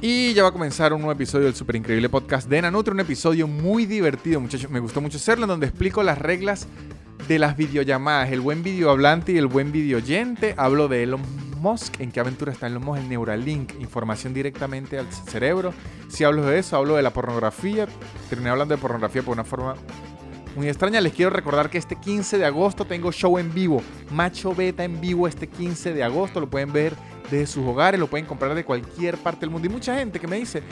Y ya va a comenzar un nuevo episodio del super increíble podcast de Nanutri, un episodio muy divertido, muchachos. Me gustó mucho hacerlo, en donde explico las reglas de las videollamadas, el buen videohablante y el buen videoyente. Hablo de Elon Musk, en qué aventura está Elon Musk, el Neuralink, información directamente al cerebro. Si hablo de eso, hablo de la pornografía. Terminé hablando de pornografía por una forma muy extraña. Les quiero recordar que este 15 de agosto tengo show en vivo, Macho Beta en vivo este 15 de agosto. Lo pueden ver desde sus hogares, lo pueden comprar de cualquier parte del mundo. Y mucha gente que me dice,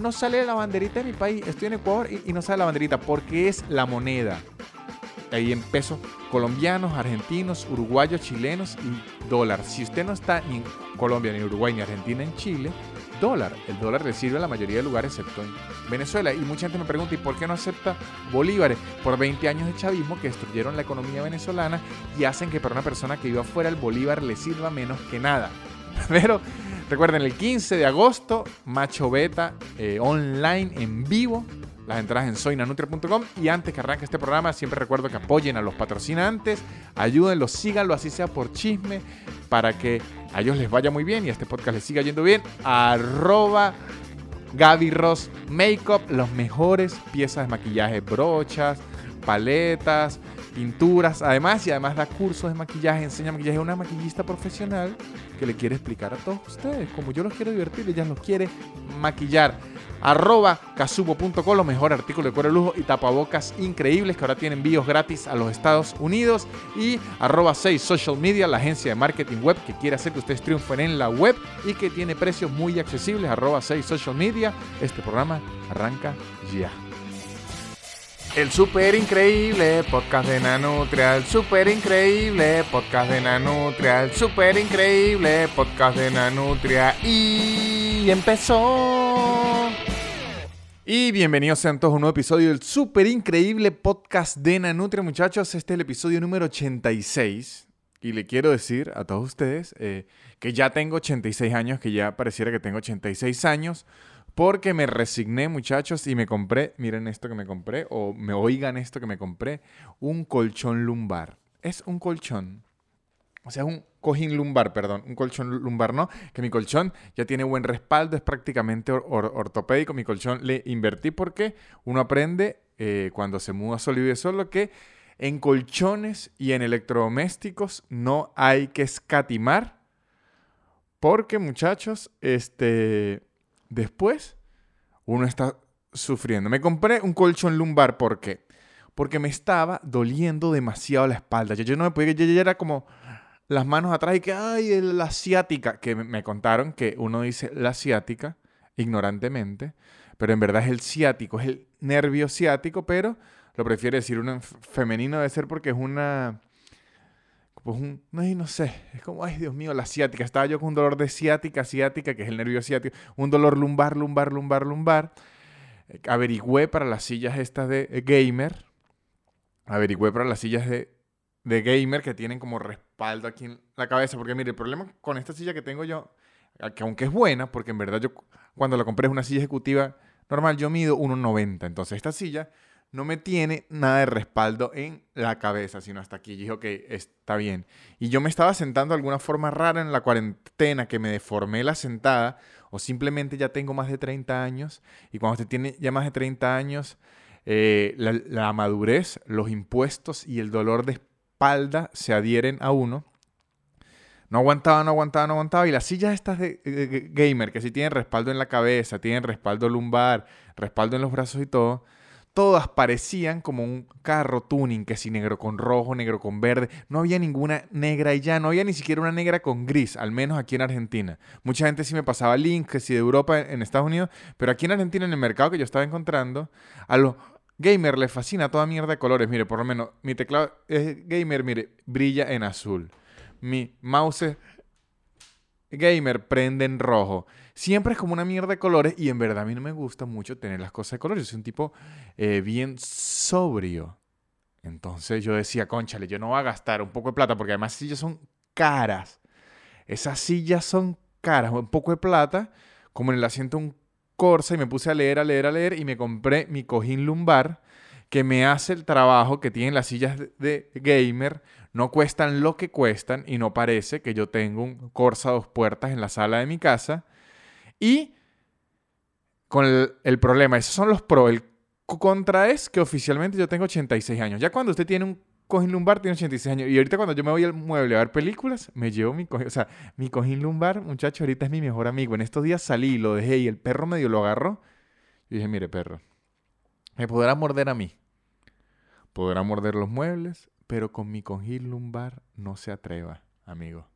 no sale la banderita de mi país, estoy en Ecuador y, no sale la banderita, porque es la moneda. Ahí en pesos colombianos, argentinos, uruguayos, chilenos y dólar. Si usted no está ni en Colombia, ni Uruguay, ni Argentina, en Chile, dólar. El dólar le sirve a la mayoría de lugares, excepto en Venezuela. Y mucha gente me pregunta, ¿y por qué no acepta bolívares? Por 20 años de chavismo que destruyeron la economía venezolana y hacen que para una persona que viva afuera el bolívar le sirva menos que nada. Pero recuerden, el 15 de agosto, Macho Beta eh, online en vivo. Las entradas en soynanutria.com. Y antes que arranque este programa, siempre recuerdo que apoyen a los patrocinantes, ayúdenlos, síganlo, así sea por chisme, para que a ellos les vaya muy bien y a este podcast les siga yendo bien. Arroba Gaby Ross Makeup, los mejores piezas de maquillaje, brochas, paletas, pinturas, además, y además da cursos de maquillaje, enseña maquillaje, es una maquillista profesional que le quiere explicar a todos ustedes, como yo los quiero divertir, ella los quiere maquillar. Arroba casubo.com, los mejores artículos de cuero lujo y tapabocas increíbles que ahora tienen envíos gratis a los Estados Unidos. Y arroba 6 Social Media, la agencia de marketing web que quiere hacer que ustedes triunfen en la web y que tiene precios muy accesibles. Arroba 6 Social Media. Este programa arranca ya. El super increíble podcast de Nanutria, el super increíble podcast de Nanutria, el super increíble podcast de Nanutria y empezó. Y bienvenidos sean todos a un nuevo episodio del super increíble podcast de Nanutria, muchachos. Este es el episodio número 86 y le quiero decir a todos ustedes eh, que ya tengo 86 años, que ya pareciera que tengo 86 años. Porque me resigné, muchachos, y me compré, miren esto que me compré, o me oigan esto que me compré, un colchón lumbar. Es un colchón. O sea, un cojín lumbar, perdón, un colchón lumbar, ¿no? Que mi colchón ya tiene buen respaldo, es prácticamente ortopédico. Mi colchón le invertí porque uno aprende eh, cuando se muda solo y solo que en colchones y en electrodomésticos no hay que escatimar. Porque, muchachos, este Después, uno está sufriendo. Me compré un colchón lumbar, ¿por qué? Porque me estaba doliendo demasiado la espalda. Yo, no me podía, yo ya era como las manos atrás y que, ay, la asiática, que me contaron que uno dice la asiática ignorantemente, pero en verdad es el ciático, es el nervio ciático, pero lo prefiere decir un femenino, debe ser porque es una pues un, no, sé, es como, ay Dios mío, la ciática. Estaba yo con un dolor de ciática, ciática, que es el nervio ciático, un dolor lumbar, lumbar, lumbar, lumbar. Eh, averigüé para las sillas estas de gamer, averigüé para las sillas de, de gamer que tienen como respaldo aquí en la cabeza, porque mire, el problema con esta silla que tengo yo, que aunque es buena, porque en verdad yo cuando la compré es una silla ejecutiva normal, yo mido 1,90, entonces esta silla no me tiene nada de respaldo en la cabeza, sino hasta aquí. Y dije, está bien. Y yo me estaba sentando de alguna forma rara en la cuarentena, que me deformé la sentada, o simplemente ya tengo más de 30 años. Y cuando usted tiene ya más de 30 años, eh, la, madurez, los impuestos y el dolor de espalda se adhieren a uno. No aguantaba, no aguantaba, no aguantaba. Y las sillas estas de, de gamer, que sí tienen respaldo en la cabeza, tienen respaldo lumbar, respaldo en los brazos y todo todas parecían como un carro tuning, que si negro con rojo, negro con verde. No había ninguna negra y ya, no había ni siquiera una negra con gris, al menos aquí en Argentina. Mucha gente sí me pasaba links, que si de Europa en Estados Unidos, pero aquí en Argentina, en el mercado que yo estaba encontrando, a los gamers les fascina toda mierda de colores. Mire, por lo menos mi teclado es gamer, mire, brilla en azul. Mi mouse gamer prende en rojo siempre es como una mierda de colores y en verdad a mí no me gusta mucho tener las cosas de colores. Yo soy un tipo eh, bien sobrio. Entonces yo decía, conchale, yo no voy a gastar un poco de plata porque además sillas son caras. Esas sillas son caras, un poco de plata, como en el asiento un Corsa y me puse a leer, a leer, a leer y me compré mi cojín lumbar que me hace el trabajo que tienen las sillas de gamer. No cuestan lo que cuestan y no parece que yo tengo un Corsa dos puertas en la sala de mi casa y con el, problema. Esos son los pros. El contra es que oficialmente yo tengo 86 años. Ya cuando usted tiene un cojín lumbar, tiene 86 años. Y ahorita cuando yo me voy al mueble a ver películas, me llevo mi cojín. O sea, mi cojín lumbar, muchacho, ahorita es mi mejor amigo. En estos días salí, lo dejé y el perro medio lo agarró. Y dije, mire, perro, me podrá morder a mí. Podrá morder los muebles, pero con mi cojín lumbar no se atreva, amigo.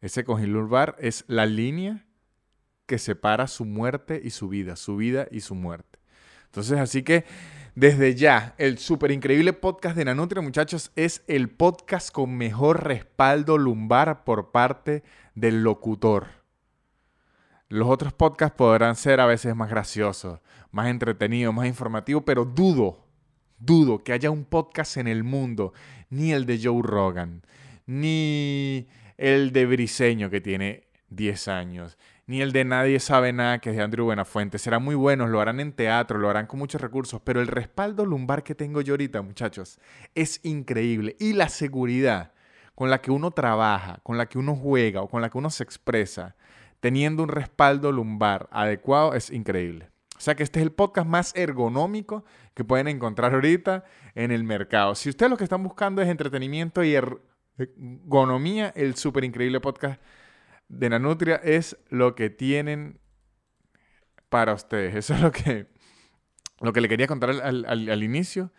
Ese cojín lumbar es la línea que separa su muerte y su vida, su vida y su muerte. Entonces, así que desde ya, el súper increíble podcast de Nanutria, muchachos, es el podcast con mejor respaldo lumbar por parte del locutor. Los otros podcasts podrán ser a veces más graciosos, más entretenidos, más informativos, pero dudo, dudo que haya un podcast en el mundo, ni el de Joe Rogan, ni el de Briseño que tiene 10 años, ni el de Nadie sabe nada, que es de Andrew Buenafuente. Serán muy buenos, lo harán en teatro, lo harán con muchos recursos, pero el respaldo lumbar que tengo yo ahorita, muchachos, es increíble. Y la seguridad con la que uno trabaja, con la que uno juega o con la que uno se expresa, teniendo un respaldo lumbar adecuado, es increíble. O sea que este es el podcast más ergonómico que pueden encontrar ahorita en el mercado. Si ustedes lo que están buscando es entretenimiento y ergonomía, el súper increíble podcast de Nanutria es lo que tienen para ustedes. Eso es lo que, lo que le quería contar al, inicio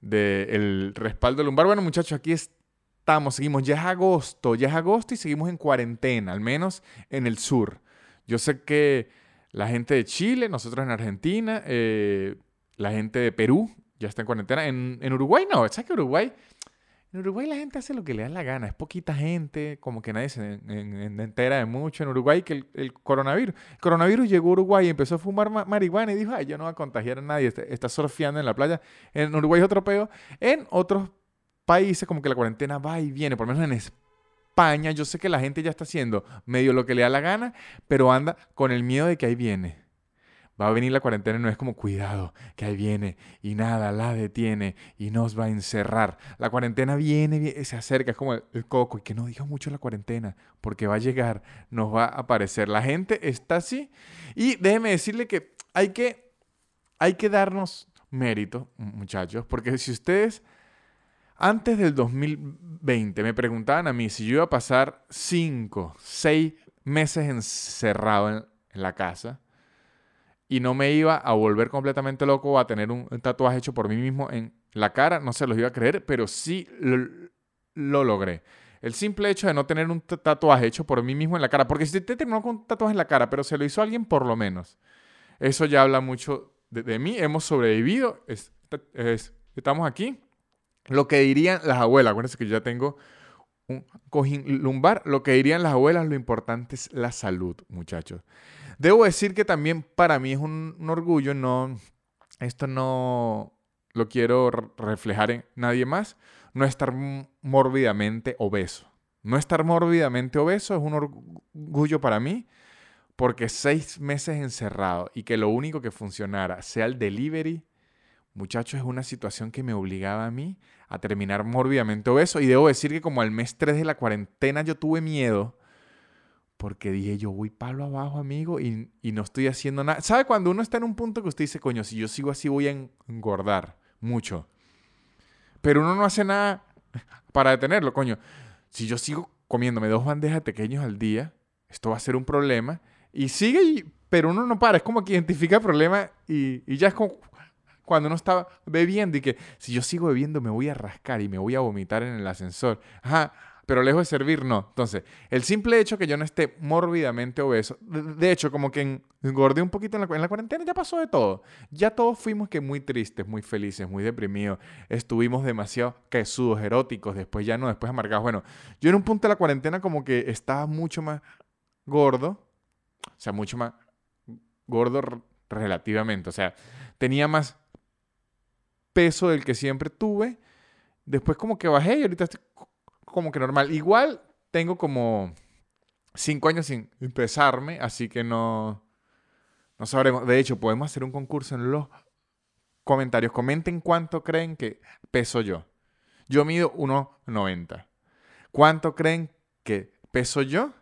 del respaldo lumbar. Bueno, muchachos, aquí estamos, seguimos. Ya es agosto, ya es agosto y seguimos en cuarentena, al menos en el sur. Yo sé que la gente de Chile, nosotros en Argentina, eh, la gente de Perú ya está en cuarentena. En, en Uruguay no, ¿sabes que Uruguay en Uruguay la gente hace lo que le da la gana, es poquita gente, como que nadie se entera de mucho. En Uruguay que el, coronavirus. El coronavirus llegó a Uruguay y empezó a fumar marihuana y dijo, ay, yo no voy a contagiar a nadie, este, está, surfeando en la playa. En Uruguay es otro peo. En otros países como que la cuarentena va y viene, por lo menos en España, yo sé que la gente ya está haciendo medio lo que le da la gana, pero anda con el miedo de que ahí viene va a venir la cuarentena y no es como cuidado, que ahí viene y nada la detiene y nos va a encerrar. La cuarentena viene, se acerca, es como el, coco y que no diga mucho la cuarentena porque va a llegar, nos va a aparecer. La gente está así y déjeme decirle que hay que, hay que darnos mérito, muchachos, porque si ustedes antes del 2020 me preguntaban a mí si yo iba a pasar cinco, seis meses encerrado en la casa, y no me iba a volver completamente loco a tener un, tatuaje hecho por mí mismo en la cara, no se los iba a creer, pero sí lo, logré. El simple hecho de no tener un tatuaje hecho por mí mismo en la cara, porque si te terminó con un tatuaje en la cara, pero se lo hizo alguien por lo menos, eso ya habla mucho de, mí, hemos sobrevivido, estamos aquí. Lo que dirían las abuelas, acuérdense que yo ya tengo un cojín lumbar, lo que dirían las abuelas, lo importante es la salud, muchachos. Debo decir que también para mí es un, orgullo, no, esto no lo quiero reflejar en nadie más, no estar mórbidamente obeso. No estar mórbidamente obeso es un orgullo para mí porque seis meses encerrado y que lo único que funcionara sea el delivery, muchachos, es una situación que me obligaba a mí a terminar mórbidamente obeso. Y debo decir que como al mes 3 de la cuarentena yo tuve miedo porque dije, yo voy palo abajo, amigo, y, no estoy haciendo nada. ¿Sabe cuando uno está en un punto que usted dice, coño, si yo sigo así voy a engordar mucho? Pero uno no hace nada para detenerlo, coño. Si yo sigo comiéndome dos bandejas pequeños al día, esto va a ser un problema. Y sigue, pero uno no para. Es como que identifica el problema y, y ya es como cuando uno está bebiendo y que si yo sigo bebiendo me voy a rascar y me voy a vomitar en el ascensor. Ajá, pero lejos de servir, no. Entonces, el simple hecho que yo no esté mórbidamente obeso, de hecho, como que engordé un poquito en la, en la, cuarentena, ya pasó de todo. Ya todos fuimos que muy tristes, muy felices, muy deprimidos. Estuvimos demasiado quesudos, eróticos, después ya no, después amargados. Bueno, yo en un punto de la cuarentena como que estaba mucho más gordo, o sea, mucho más gordo relativamente, o sea, tenía más peso del que siempre tuve. Después como que bajé y ahorita estoy como que normal. Igual tengo como cinco años sin pesarme, así que no, no sabremos. De hecho, podemos hacer un concurso en los comentarios. Comenten cuánto creen que peso yo. Yo mido 1,90. ¿Cuánto creen que peso yo?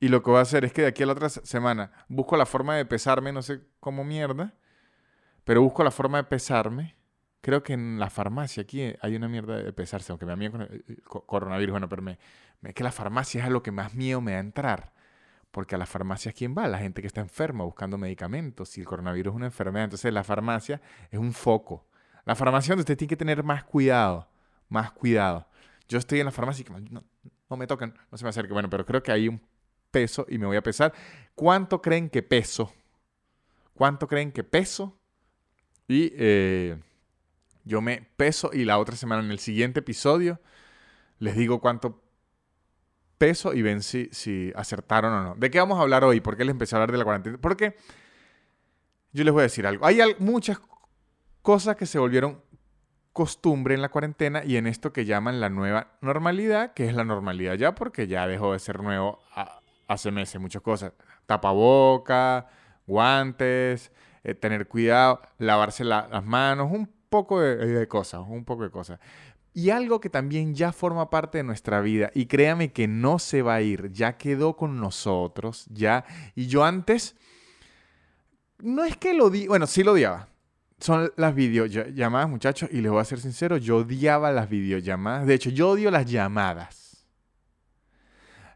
Y lo que voy a hacer es que de aquí a la otra semana busco la forma de pesarme, no sé cómo mierda, pero busco la forma de pesarme. Creo que en la farmacia aquí hay una mierda de pesarse, aunque me da miedo con el coronavirus, bueno, pero es que la farmacia es lo que más miedo me da entrar. Porque a la farmacia, ¿quién va? La gente que está enferma buscando medicamentos. Si el coronavirus es una enfermedad, entonces la farmacia es un foco. La farmacia donde usted tiene que tener más cuidado. Más cuidado. Yo estoy en la farmacia y no, no me tocan, no se me acerque. Bueno, pero creo que hay un peso y me voy a pesar. ¿Cuánto creen que peso? ¿Cuánto creen que peso? Y eh, yo me peso y la otra semana en el siguiente episodio les digo cuánto peso y ven si, si acertaron o no. ¿De qué vamos a hablar hoy? ¿Por qué les empecé a hablar de la cuarentena? Porque yo les voy a decir algo. Hay muchas cosas que se volvieron costumbre en la cuarentena y en esto que llaman la nueva normalidad, que es la normalidad ya porque ya dejó de ser nuevo hace meses, muchas cosas. Tapaboca, guantes, eh, tener cuidado, lavarse las manos, un poco de, cosas, un poco de cosas. Y algo que también ya forma parte de nuestra vida, y créame que no se va a ir, ya quedó con nosotros, ya. Y yo antes, no es que lo di, bueno, sí lo odiaba, son las videollamadas, muchachos, y les voy a ser sincero, yo odiaba las videollamadas. De hecho, yo odio las llamadas.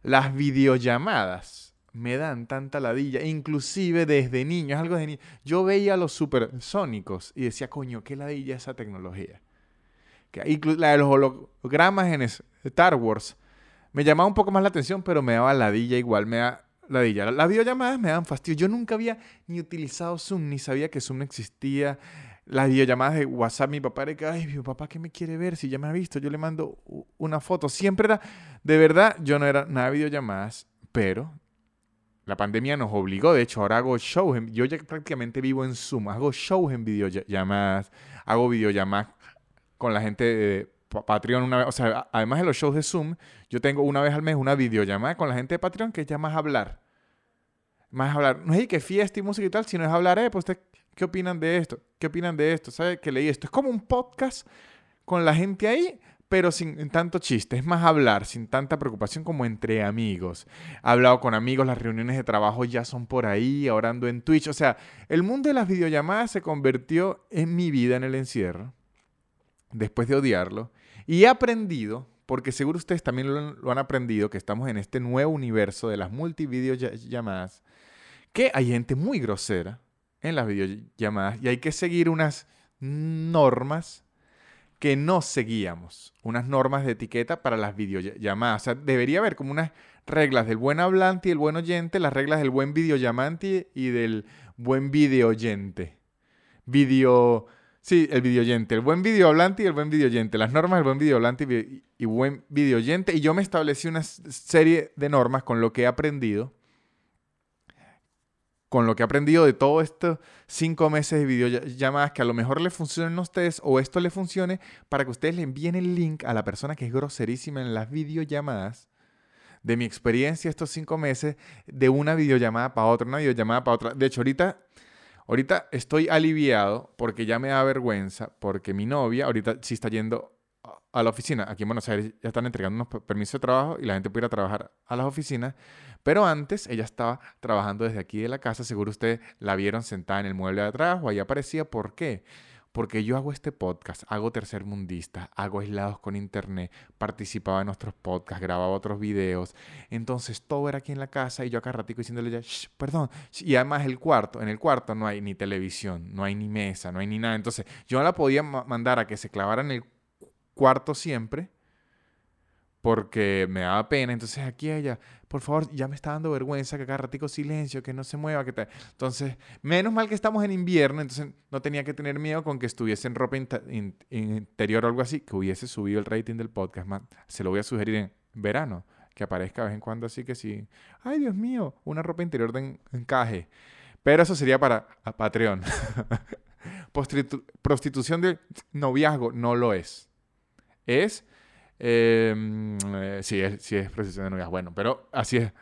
Las videollamadas me dan tanta ladilla, inclusive desde niño, es algo de niño. Yo veía los supersónicos y decía, coño, qué ladilla esa tecnología. Que, la de los hologramas en Star Wars me llamaba un poco más la atención, pero me daba ladilla igual, me da ladilla. Las videollamadas me dan fastidio. Yo nunca había ni utilizado Zoom, ni sabía que Zoom existía. Las videollamadas de WhatsApp, mi papá era que, ay, mi papá, ¿qué me quiere ver? Si ya me ha visto, yo le mando una foto. Siempre era, de verdad, yo no era nada de videollamadas, pero la pandemia nos obligó. De hecho, ahora hago shows. yo ya prácticamente vivo en Zoom. Hago shows en videollamadas. Hago videollamadas con la gente de Patreon una vez, o sea, además de los shows de Zoom, yo tengo una vez al mes una videollamada con la gente de Patreon que es ya más hablar. Más hablar. No es que fiesta y música y tal, sino es hablar, eh, pues, ¿qué opinan de esto? ¿Qué opinan de esto? ¿Sabes que leí esto? Es como un podcast con la gente ahí, pero sin tanto chiste. Es más hablar, sin tanta preocupación como entre amigos. He hablado con amigos, las reuniones de trabajo ya son por ahí, orando en Twitch. O sea, el mundo de las videollamadas se convirtió en mi vida en el encierro, después de odiarlo. Y he aprendido, porque seguro ustedes también lo, han aprendido, que estamos en este nuevo universo de las multivideollamadas, que hay gente muy grosera en las videollamadas y hay que seguir unas normas que no seguíamos, unas normas de etiqueta para las videollamadas. O sea, debería haber como unas reglas del buen hablante y el buen oyente, las reglas del buen videollamante y del buen videoyente. Video Sí, el videoyente, el buen videohablante y el buen videoyente. Las normas del buen videohablante y, y buen videoyente. Y yo me establecí una serie de normas con lo que he aprendido. Con lo que he aprendido de todos estos cinco meses de videollamadas que a lo mejor le funcionen a ustedes o esto le funcione para que ustedes le envíen el link a la persona que es groserísima en las videollamadas de mi experiencia estos cinco meses de una videollamada para otra, una videollamada para otra. De hecho, ahorita Ahorita estoy aliviado porque ya me da vergüenza, porque mi novia ahorita sí está yendo a la oficina. Aquí en Buenos Aires ya están entregando unos permisos de trabajo y la gente puede ir a trabajar a las oficinas. Pero antes ella estaba trabajando desde aquí de la casa. Seguro ustedes la vieron sentada en el mueble de atrás o ahí aparecía. ¿Por qué? Porque yo hago este podcast, hago Tercer Mundista, hago Aislados con Internet, participaba en nuestros podcasts, grababa otros videos. Entonces todo era aquí en la casa y yo acá ratico diciéndole ya, perdón. Y además el cuarto, en el cuarto no hay ni televisión, no hay ni mesa, no hay ni nada. Entonces yo la podía mandar a que se clavara en el cuarto siempre porque me daba pena. Entonces aquí ella, por favor, ya me está dando vergüenza que cada ratico silencio, que no se mueva, que tal. Entonces, menos mal que estamos en invierno, entonces no tenía que tener miedo con que estuviese en ropa interior o algo así, que hubiese subido el rating del podcast. Se lo voy a sugerir en verano, que aparezca de vez en cuando así que sí. Ay, Dios mío, una ropa interior de encaje. Pero eso sería para Patreon. Prostitución de noviazgo no lo es. Es eh, sí, es, sí es procesión de novias. Bueno, pero así es.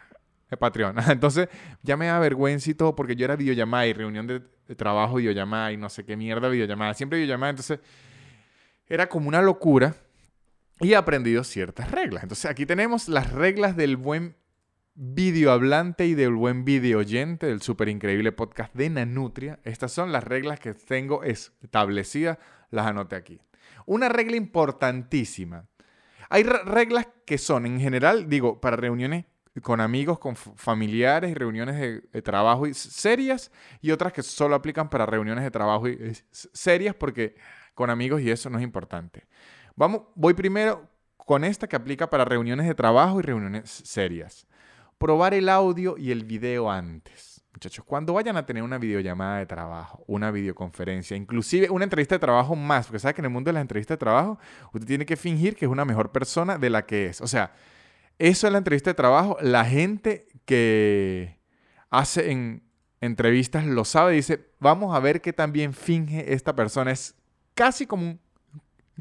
Es Patreon. Entonces, ya me da vergüenza y todo porque yo era videollamada y reunión de, trabajo, videollamada y no sé qué mierda, videollamada. Siempre videollamada. Entonces, era como una locura y he aprendido ciertas reglas. Entonces, aquí tenemos las reglas del buen videohablante y del buen video oyente del súper increíble podcast de Nanutria. Estas son las reglas que tengo establecidas, las anoté aquí. Una regla importantísima. Hay reglas que son, en general, digo, para reuniones con amigos, con familiares y reuniones de, trabajo y serias y otras que solo aplican para reuniones de trabajo serias porque con amigos y eso no es importante. Vamos, voy primero con esta que aplica para reuniones de trabajo y reuniones serias. Probar el audio y el video antes. Muchachos, cuando vayan a tener una videollamada de trabajo, una videoconferencia, inclusive una entrevista de trabajo más, porque sabes que en el mundo de las entrevistas de trabajo usted tiene que fingir que es una mejor persona de la que es. O sea, eso es la entrevista de trabajo. La gente que hace en entrevistas lo sabe. Dice, vamos a ver qué también finge esta persona. Es casi como un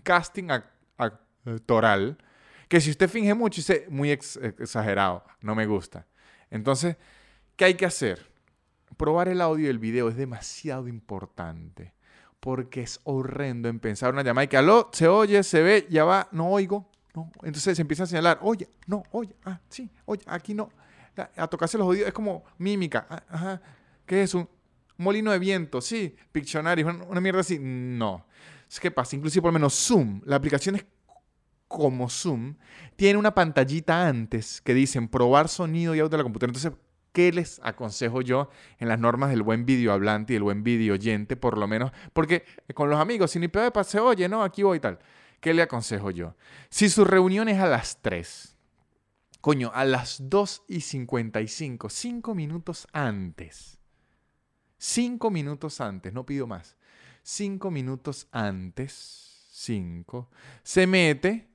casting actoral. Que si usted finge mucho, dice muy exagerado. No me gusta. Entonces, ¿qué hay que hacer? Probar el audio y el video es demasiado importante. Porque es horrendo en pensar una llamada y que aló, se oye, se ve, ya va, no oigo. Entonces se empieza a señalar, oye, no, oye, ah, sí, oye, aquí no. A tocarse los oídos es como mímica. Ah, ajá. ¿Qué es un molino de viento? Sí, Pictionary, una, mierda así. No. ¿Qué pasa? Inclusive por lo menos Zoom, la aplicación es como Zoom, tiene una pantallita antes que dicen probar sonido y audio de la computadora. Entonces, ¿qué les aconsejo yo en las normas del buen video hablante y el buen video oyente, por lo menos? Porque con los amigos, si ni pedo de se oye, no, aquí voy y tal. ¿Qué le aconsejo yo? Si su reunión es a las 3, coño, a las 2 y 55, 5 minutos antes. 5 minutos antes, no pido más. 5 minutos antes, 5, se mete,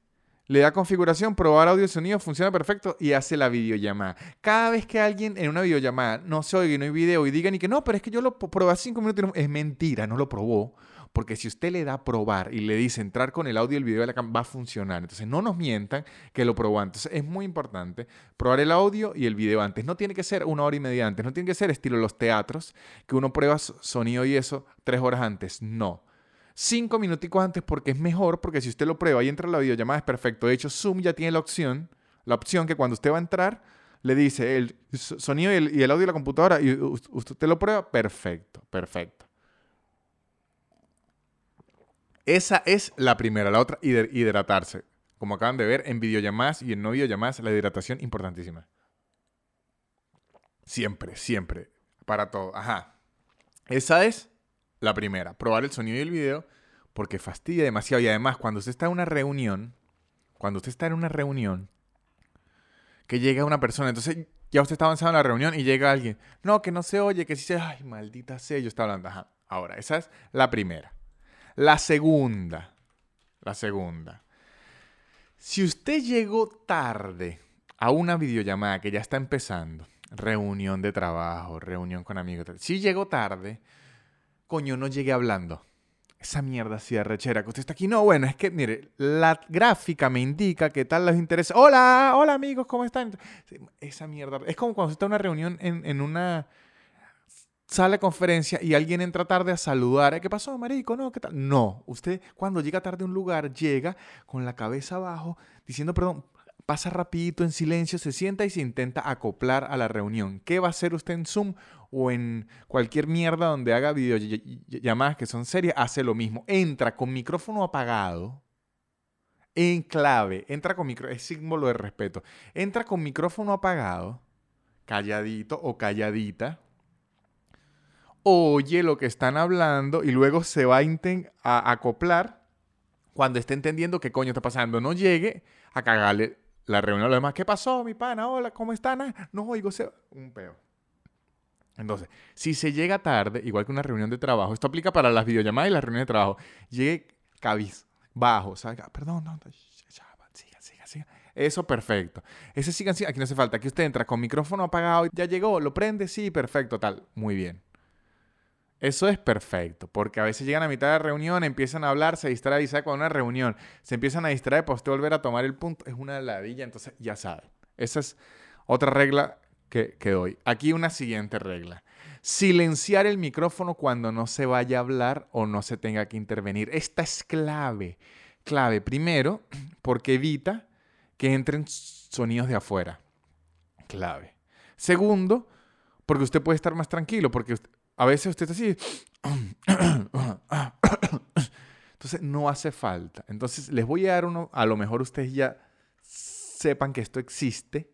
le da configuración, probar audio y sonido, funciona perfecto y hace la videollamada. Cada vez que alguien en una videollamada no se oye y no hay video y digan y que no, pero es que yo lo probé 5 minutos, es mentira, no lo probó porque si usted le da a probar y le dice entrar con el audio y el video de la va a funcionar. Entonces, no nos mientan que lo probó antes. Es muy importante probar el audio y el video antes. No tiene que ser una hora y media antes. No tiene que ser estilo los teatros, que uno prueba sonido y eso tres horas antes. No. Cinco minuticos antes porque es mejor, porque si usted lo prueba y entra en la videollamada es perfecto. De hecho, Zoom ya tiene la opción, la opción que cuando usted va a entrar, le dice el sonido y el, y el audio de la computadora y usted lo prueba, perfecto, perfecto. Esa es la primera. La otra, hidratarse. Como acaban de ver, en videollamadas y en no videollamadas, la hidratación importantísima. Siempre, siempre. Para todo. Ajá. Esa es la primera. Probar el sonido y el video porque fastidia demasiado. Y además, cuando usted está en una reunión, cuando usted está en una reunión, que llega una persona, entonces ya usted está avanzando en la reunión y llega alguien. No, que no se oye, que sí se... Ay, maldita sea, yo estaba hablando. Ahora, esa es la primera. La segunda, la segunda. Si usted llegó tarde a una videollamada que ya está empezando, reunión de trabajo, reunión con amigos, si llegó tarde, coño, no llegué hablando. Esa mierda así de rechera que usted está aquí. No, bueno, es que, mire, la gráfica me indica que tal les interesa. Hola, hola amigos, ¿cómo están? Esa mierda. Es como cuando usted está en una reunión en, en una sale a conferencia y alguien entra tarde a saludar. ¿Qué pasó, marico? No, ¿qué tal? No, usted cuando llega tarde a un lugar llega con la cabeza abajo diciendo, perdón, pasa rapidito en silencio, se sienta y se intenta acoplar a la reunión. ¿Qué va a hacer usted en Zoom o en cualquier mierda donde haga videollamadas que son serias? Hace lo mismo. Entra con micrófono apagado. En clave, entra con micrófono, es símbolo de respeto. Entra con micrófono apagado, calladito o calladita, oye lo que están hablando y luego se va a, acoplar cuando esté entendiendo qué coño está pasando. No llegue a cagarle la reunión a los demás. ¿Qué pasó, mi pana? Hola, ¿cómo están? No oigo, se... un peo. Entonces, si se llega tarde, igual que una reunión de trabajo, esto aplica para las videollamadas y las reuniones de trabajo, llegue cabiz, bajo, salga, perdón, no, siga, siga, siga. Eso perfecto. Ese sigan, sigan, aquí no hace falta. Aquí usted entra con micrófono apagado, ya llegó, lo prende, sí, perfecto, tal. Muy bien. Eso es perfecto, porque a veces llegan a mitad de reunión, empiezan a hablar, se distraen y sabe con una reunión, se empiezan a distraer para usted volver a tomar el punto, es una ladilla, entonces ya sabe. Esa es otra regla que, que doy. Aquí una siguiente regla. Silenciar el micrófono cuando no se vaya a hablar o no se tenga que intervenir. Esta es clave. Clave, primero, porque evita que entren sonidos de afuera. Clave. Segundo, porque usted puede estar más tranquilo, porque a veces usted está así. Entonces no hace falta. Entonces les voy a dar uno, a lo mejor ustedes ya sepan que esto existe,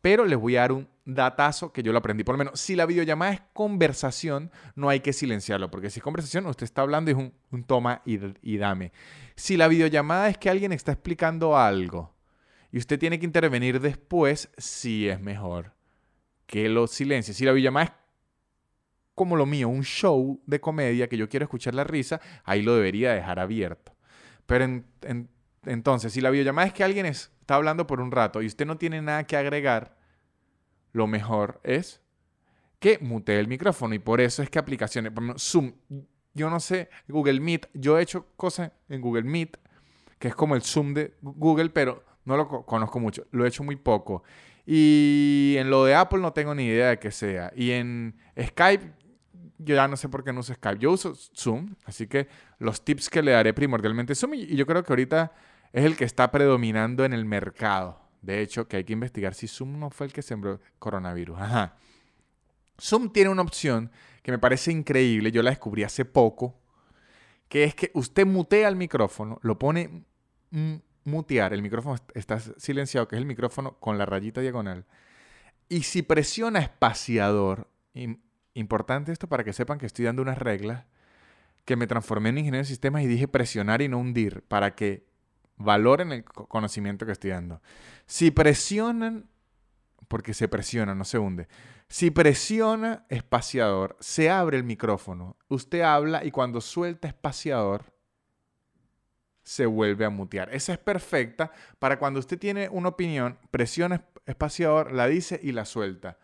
pero les voy a dar un datazo que yo lo aprendí. Por lo menos, si la videollamada es conversación, no hay que silenciarlo, porque si es conversación, usted está hablando y es un, toma y, dame. Si la videollamada es que alguien está explicando algo y usted tiene que intervenir después, sí es mejor que lo silencie. Si la videollamada es como lo mío, un show de comedia que yo quiero escuchar la risa, ahí lo debería dejar abierto. Pero entonces, si la videollamada es que alguien está hablando por un rato y usted no tiene nada que agregar, lo mejor es que mutee el micrófono. Y por eso es que aplicaciones, Zoom, yo no sé, Google Meet, yo he hecho cosas en Google Meet, que es como el Zoom de Google, pero no lo conozco mucho, lo he hecho muy poco. Y en lo de Apple no tengo ni idea de qué sea. Y en Skype yo ya no sé por qué no uso Skype. Yo uso Zoom, así que los tips que le daré primordialmente Zoom y yo creo que ahorita es el que está predominando en el mercado. De hecho, que hay que investigar si Zoom no fue el que sembró coronavirus. Ajá. Zoom tiene una opción que me parece increíble, yo la descubrí hace poco, que es que usted mutea el micrófono, lo pone mutear, el micrófono está silenciado, que es el micrófono con la rayita diagonal, y si presiona espaciador, Importante esto para que sepan que estoy dando unas reglas que me transformé en ingeniero de sistemas y dije presionar y no hundir para que valoren el conocimiento que estoy dando. Si presionan, porque se presiona, no se hunde. Si presiona espaciador, se abre el micrófono. Usted habla y cuando suelta espaciador, se vuelve a mutear. Esa es perfecta para cuando usted tiene una opinión, presiona espaciador, la dice y la suelta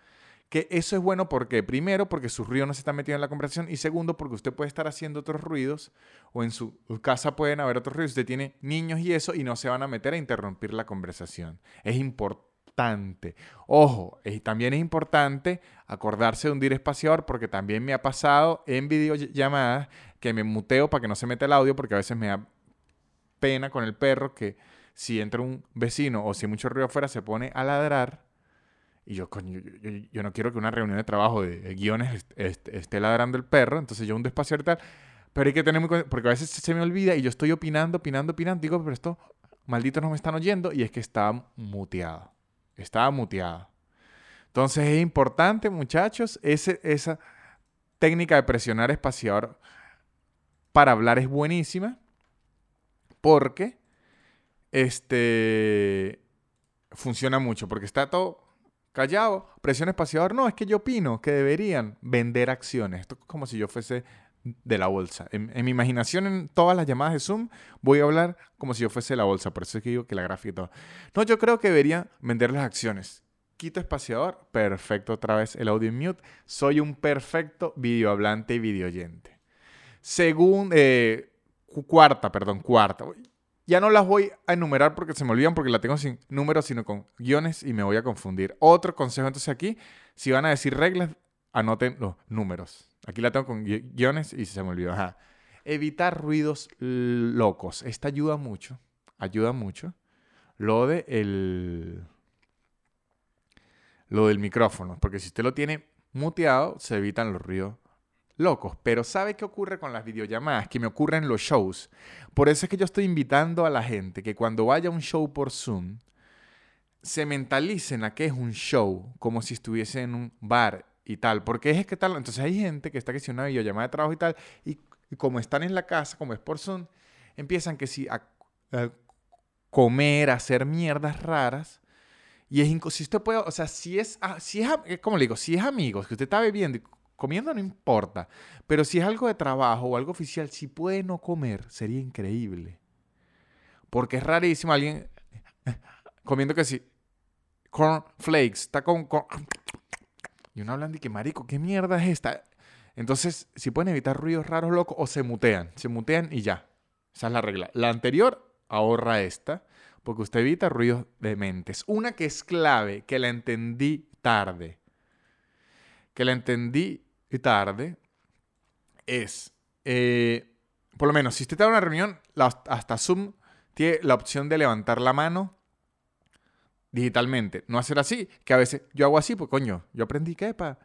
que eso es bueno porque, primero, porque su ruido no se está metiendo en la conversación y segundo, porque usted puede estar haciendo otros ruidos o en su casa pueden haber otros ruidos. Usted tiene niños y eso y no se van a meter a interrumpir la conversación. Es importante. Ojo, también es importante acordarse de hundir espaciador porque también me ha pasado en videollamadas que me muteo para que no se meta el audio porque a veces me da pena con el perro que si entra un vecino o si hay mucho ruido afuera se pone a ladrar y yo, coño, yo, no quiero que una reunión de trabajo de, guiones esté ladrando el perro, entonces yo un despacio y tal. Pero hay que tener muy porque a veces se me olvida y yo estoy opinando, opinando, opinando. Digo, pero esto, malditos no me están oyendo. Y es que estaba muteado. Estaba muteado. Entonces es importante, muchachos, ese, esa técnica de presionar espaciador para hablar es buenísima. Porque este funciona mucho. Porque está todo Callado, presión espaciador. No, es que yo opino que deberían vender acciones. Esto es como si yo fuese de la bolsa. En, mi imaginación, en todas las llamadas de Zoom, voy a hablar como si yo fuese de la bolsa. Por eso es que digo que la gráfica y todo. No, yo creo que deberían vender las acciones. Quito espaciador. Perfecto, otra vez el audio en mute. Soy un perfecto videohablante y videoyente. Según, eh, cuarta, perdón, cuarta. Ya no las voy a enumerar porque se me olvidan, porque la tengo sin números, sino con guiones y me voy a confundir. Otro consejo entonces aquí, si van a decir reglas, anoten los números. Aquí la tengo con guiones y se me olvidó. Evitar ruidos locos. Esta ayuda mucho. Ayuda mucho. Lo de el... Lo del micrófono. Porque si usted lo tiene muteado, se evitan los ruidos locos. Pero ¿sabe qué ocurre con las videollamadas? Que me ocurren los shows. Por eso es que yo estoy invitando a la gente que cuando vaya a un show por Zoom, se mentalicen a que es un show, como si estuviese en un bar y tal. Porque es que tal. Entonces hay gente que está que una videollamada de trabajo y tal, y, como están en la casa, como es por Zoom, empiezan que si a, comer, a hacer mierdas raras. Y es si o sea, si es, si es, como le digo, si es amigos, que usted está bebiendo y Comiendo no importa, pero si es algo de trabajo o algo oficial, si puede no comer, sería increíble. Porque es rarísimo alguien comiendo que si flakes, está con, y uno hablando y que marico, ¿qué mierda es esta? Entonces, si pueden evitar ruidos raros locos o se mutean, se mutean y ya. Esa es la regla. La anterior ahorra esta, porque usted evita ruidos de mentes. Una que es clave, que la entendí tarde, que la entendí y tarde es, eh, por lo menos, si usted está en una reunión, hasta Zoom tiene la opción de levantar la mano digitalmente. No hacer así, que a veces yo hago así, pues coño, yo aprendí que, pa,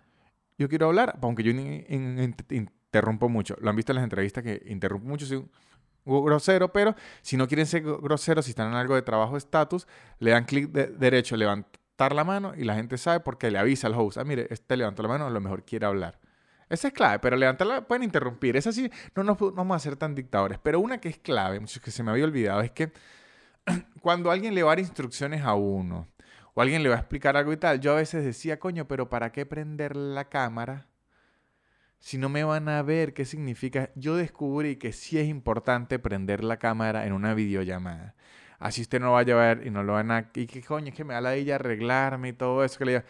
yo quiero hablar, aunque yo interrumpo mucho. Lo han visto en las entrevistas que interrumpo mucho, soy grosero, pero si no quieren ser groseros, si están en algo de trabajo estatus, le dan clic de derecho, levantar la mano y la gente sabe porque le avisa al host, ah, mire, este levantó la mano, a lo mejor quiere hablar. Esa es clave, pero levantarla pueden interrumpir. Esa sí, no nos no vamos a ser tan dictadores. Pero una que es clave, muchos que se me había olvidado, es que cuando alguien le va a dar instrucciones a uno o alguien le va a explicar algo y tal, yo a veces decía, coño, pero ¿para qué prender la cámara? Si no me van a ver, ¿qué significa? Yo descubrí que sí es importante prender la cámara en una videollamada. Así usted no va a llevar y no lo van a... Y que coño, es que me da la ella arreglarme y todo eso. Que le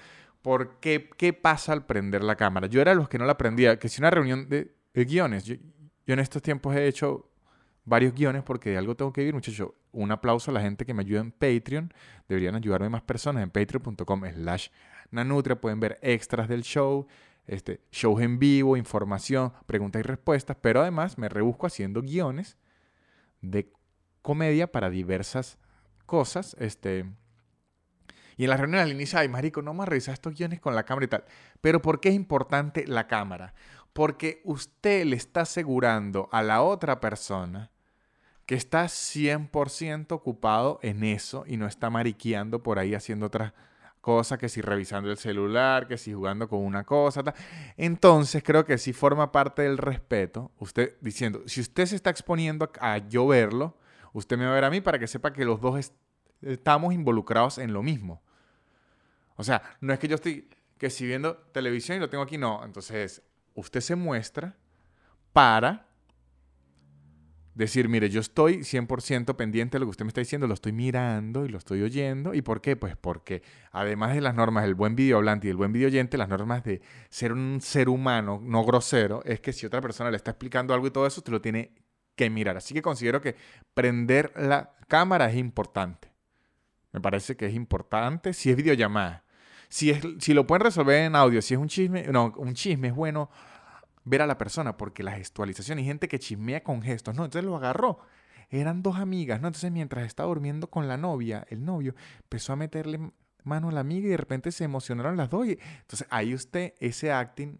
¿Por qué? ¿Qué pasa al prender la cámara? Yo era de los que no la prendía. Que si una reunión de, guiones, yo, en estos tiempos he hecho varios guiones porque de algo tengo que vivir, muchachos. Un aplauso a la gente que me ayuda en Patreon. Deberían ayudarme más personas en patreon.com slash nanutria. Pueden ver extras del show, este, shows en vivo, información, preguntas y respuestas. Pero además me rebusco haciendo guiones de comedia para diversas cosas. Este, y en la reunión al inicio, ay, marico, no me revisar estos guiones con la cámara y tal. Pero ¿por qué es importante la cámara? Porque usted le está asegurando a la otra persona que está 100% ocupado en eso y no está mariqueando por ahí haciendo otras cosas, que si revisando el celular, que si jugando con una cosa. Entonces creo que sí forma parte del respeto, usted diciendo, si usted se está exponiendo a yo verlo, usted me va a ver a mí para que sepa que los dos estamos involucrados en lo mismo. O sea, no es que yo estoy que si viendo televisión y lo tengo aquí, no. Entonces, usted se muestra para decir, mire, yo estoy 100% pendiente de lo que usted me está diciendo, lo estoy mirando y lo estoy oyendo. ¿Y por qué? Pues porque además de las normas del buen video hablante y del buen video oyente, las normas de ser un ser humano no grosero es que si otra persona le está explicando algo y todo eso, usted lo tiene que mirar. Así que considero que prender la cámara es importante. Me parece que es importante si es videollamada. Si, es, si lo pueden resolver en audio, si es un chisme, no, un chisme es bueno ver a la persona porque la gestualización, hay gente que chismea con gestos, no, entonces lo agarró. Eran dos amigas, ¿no? Entonces mientras estaba durmiendo con la novia, el novio empezó a meterle mano a la amiga y de repente se emocionaron las dos. entonces ahí usted, ese acting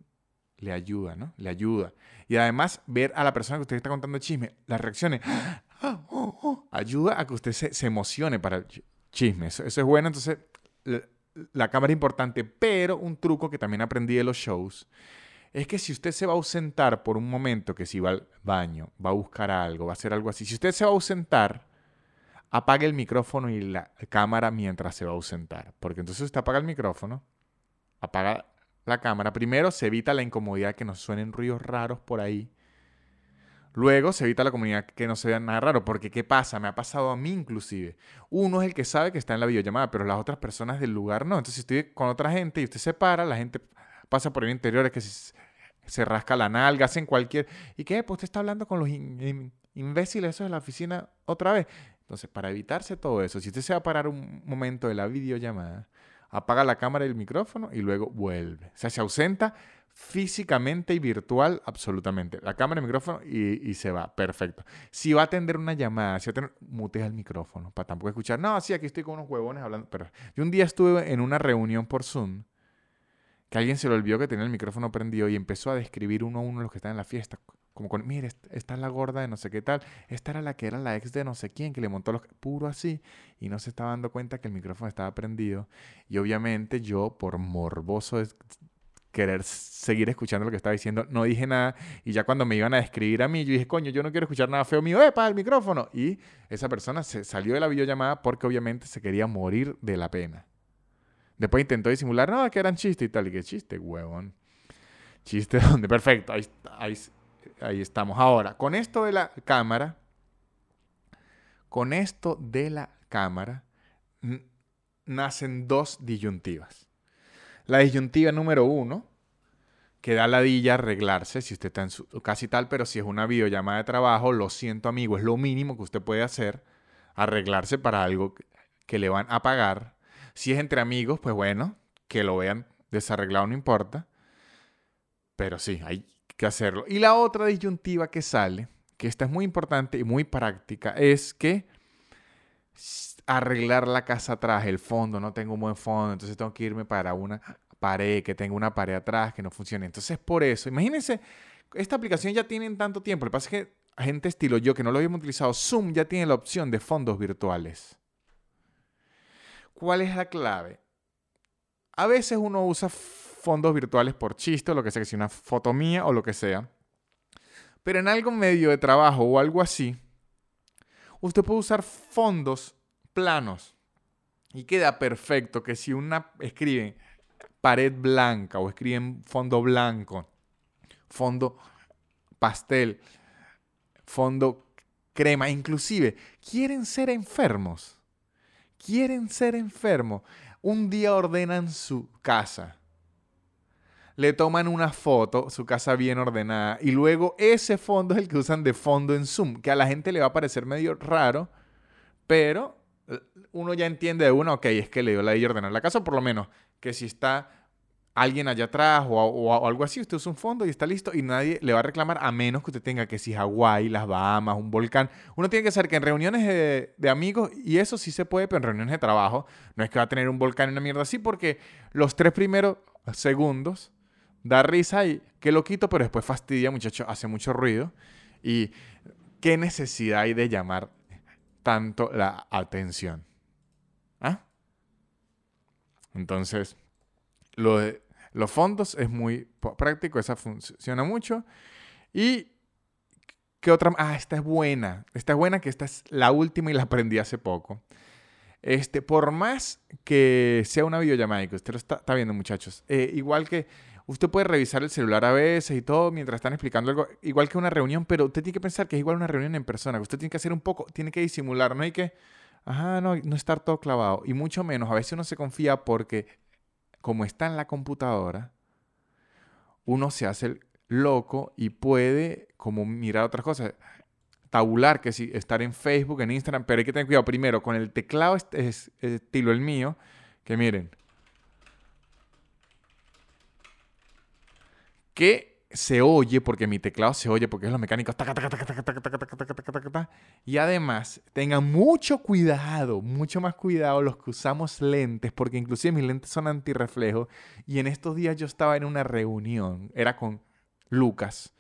le ayuda, ¿no? Le ayuda. Y además ver a la persona que usted está contando chisme, las reacciones, ayuda a que usted se, se emocione para el chisme. Eso, eso es bueno. Entonces la cámara importante, pero un truco que también aprendí de los shows es que si usted se va a ausentar por un momento, que si va al baño, va a buscar algo, va a hacer algo así, si usted se va a ausentar, apague el micrófono y la cámara mientras se va a ausentar, porque entonces usted apaga el micrófono, apaga la cámara, primero se evita la incomodidad que nos suenen ruidos raros por ahí, Luego se evita la comunidad que no se vea nada raro, porque ¿qué pasa? Me ha pasado a mí inclusive. Uno es el que sabe que está en la videollamada, pero las otras personas del lugar no. Entonces, si estoy con otra gente y usted se para, la gente pasa por el interior, es que se, rasca la nalga, hacen cualquier... ¿Y qué? Pues usted está hablando con los imbéciles de la oficina otra vez. Entonces, para evitarse todo eso, si usted se va a parar un momento de la videollamada, apaga la cámara y el micrófono y luego vuelve. O sea, se ausenta físicamente y virtual, absolutamente. La cámara, el micrófono y, se va. Perfecto. Si va a atender una llamada, si va a tener, mutea el micrófono para tampoco escuchar. No, sí, aquí estoy con unos huevones hablando. Pero yo un día estuve en una reunión por Zoom que alguien se le olvidó que tenía el micrófono prendido y empezó a describir uno a uno los que están en la fiesta. Como con, mire, esta es la gorda de no sé qué tal. Esta era la que era la ex de no sé quién, que le montó los... Puro así. Y no se estaba dando cuenta que el micrófono estaba prendido. Y obviamente yo, por morboso querer seguir escuchando lo que estaba diciendo, no dije nada. Y ya cuando me iban a describir a mí, yo dije, coño, yo no quiero escuchar nada feo mío, ¡epa, el micrófono! Y esa persona se salió de la videollamada porque obviamente se quería morir de la pena. Después intentó disimular, no, que eran chistes y tal. Y que chiste, huevón. Chiste donde, perfecto, ahí, ahí, ahí estamos. Ahora, con esto de la cámara, con esto de la cámara, nacen dos disyuntivas. La disyuntiva número uno, que da ladilla arreglarse si usted está en su casi tal, pero si es una videollamada de trabajo, lo siento amigo, es lo mínimo que usted puede hacer, arreglarse para algo que le van a pagar. Si es entre amigos, pues bueno, que lo vean desarreglado no importa, pero sí, hay que hacerlo. Y la otra disyuntiva que sale, que esta es muy importante y muy práctica, es que arreglar la casa atrás, el fondo, no tengo un buen fondo, entonces tengo que irme para una pared, que tenga una pared atrás que no funcione. Entonces, por eso, imagínense, esta aplicación ya tiene tanto tiempo. Lo que pasa es que gente estilo yo que no lo habíamos utilizado, Zoom ya tiene la opción de fondos virtuales. ¿Cuál es la clave? A veces uno usa fondos virtuales por chiste o lo que sea, que sea una foto mía o lo que sea. Pero en algo medio de trabajo o algo así, usted puede usar fondos planos. Y queda perfecto que si una escribe pared blanca o escriben fondo blanco, fondo pastel, fondo crema, inclusive, quieren ser enfermos. Quieren ser enfermos. Un día ordenan su casa le toman una foto, su casa bien ordenada, y luego ese fondo es el que usan de fondo en Zoom, que a la gente le va a parecer medio raro, pero eh, uno ya entiende de uno, ok, es que le dio la de ordenar la casa, por lo menos que si está alguien allá atrás o, algo así, usted usa un fondo y está listo y nadie le va a reclamar a menos que usted tenga que si Hawái, las Bahamas, un volcán. Uno tiene que saber que en reuniones de, de, amigos, y eso sí se puede, pero en reuniones de trabajo, no es que va a tener un volcán en una mierda así, porque los tres primeros segundos da risa y qué loquito, pero después fastidia, muchacho, hace mucho ruido. Y qué necesidad hay de llamar tanto la atención. ¿Ah? Entonces, lo de los fondos es muy práctico, esa funciona mucho. Y ¿qué otra? Ah, esta es buena. Esta es buena, que esta es la última y la aprendí hace poco. Este, por más que sea una videollamada y que usted lo está, viendo, muchachos, eh, igual que Usted puede revisar el celular a veces y todo mientras están explicando algo, igual que una reunión, pero usted tiene que pensar que es igual una reunión en persona, que usted tiene que hacer un poco, tiene que disimular, no hay que, ajá, no, no estar todo clavado. Y mucho menos, a veces uno se confía porque como está en la computadora, uno se hace loco y puede como mirar otras cosas. Tabular, que sí, estar en Facebook, en Instagram, pero hay que tener cuidado primero con el teclado es estilo el mío, que miren, que se oye, porque mi teclado se oye, porque es los mecánicos. Y además, tengan mucho cuidado, mucho más cuidado los que usamos lentes, porque inclusive mis lentes son antirreflejo. Y en estos días yo estaba en una reunión, era con Lucas.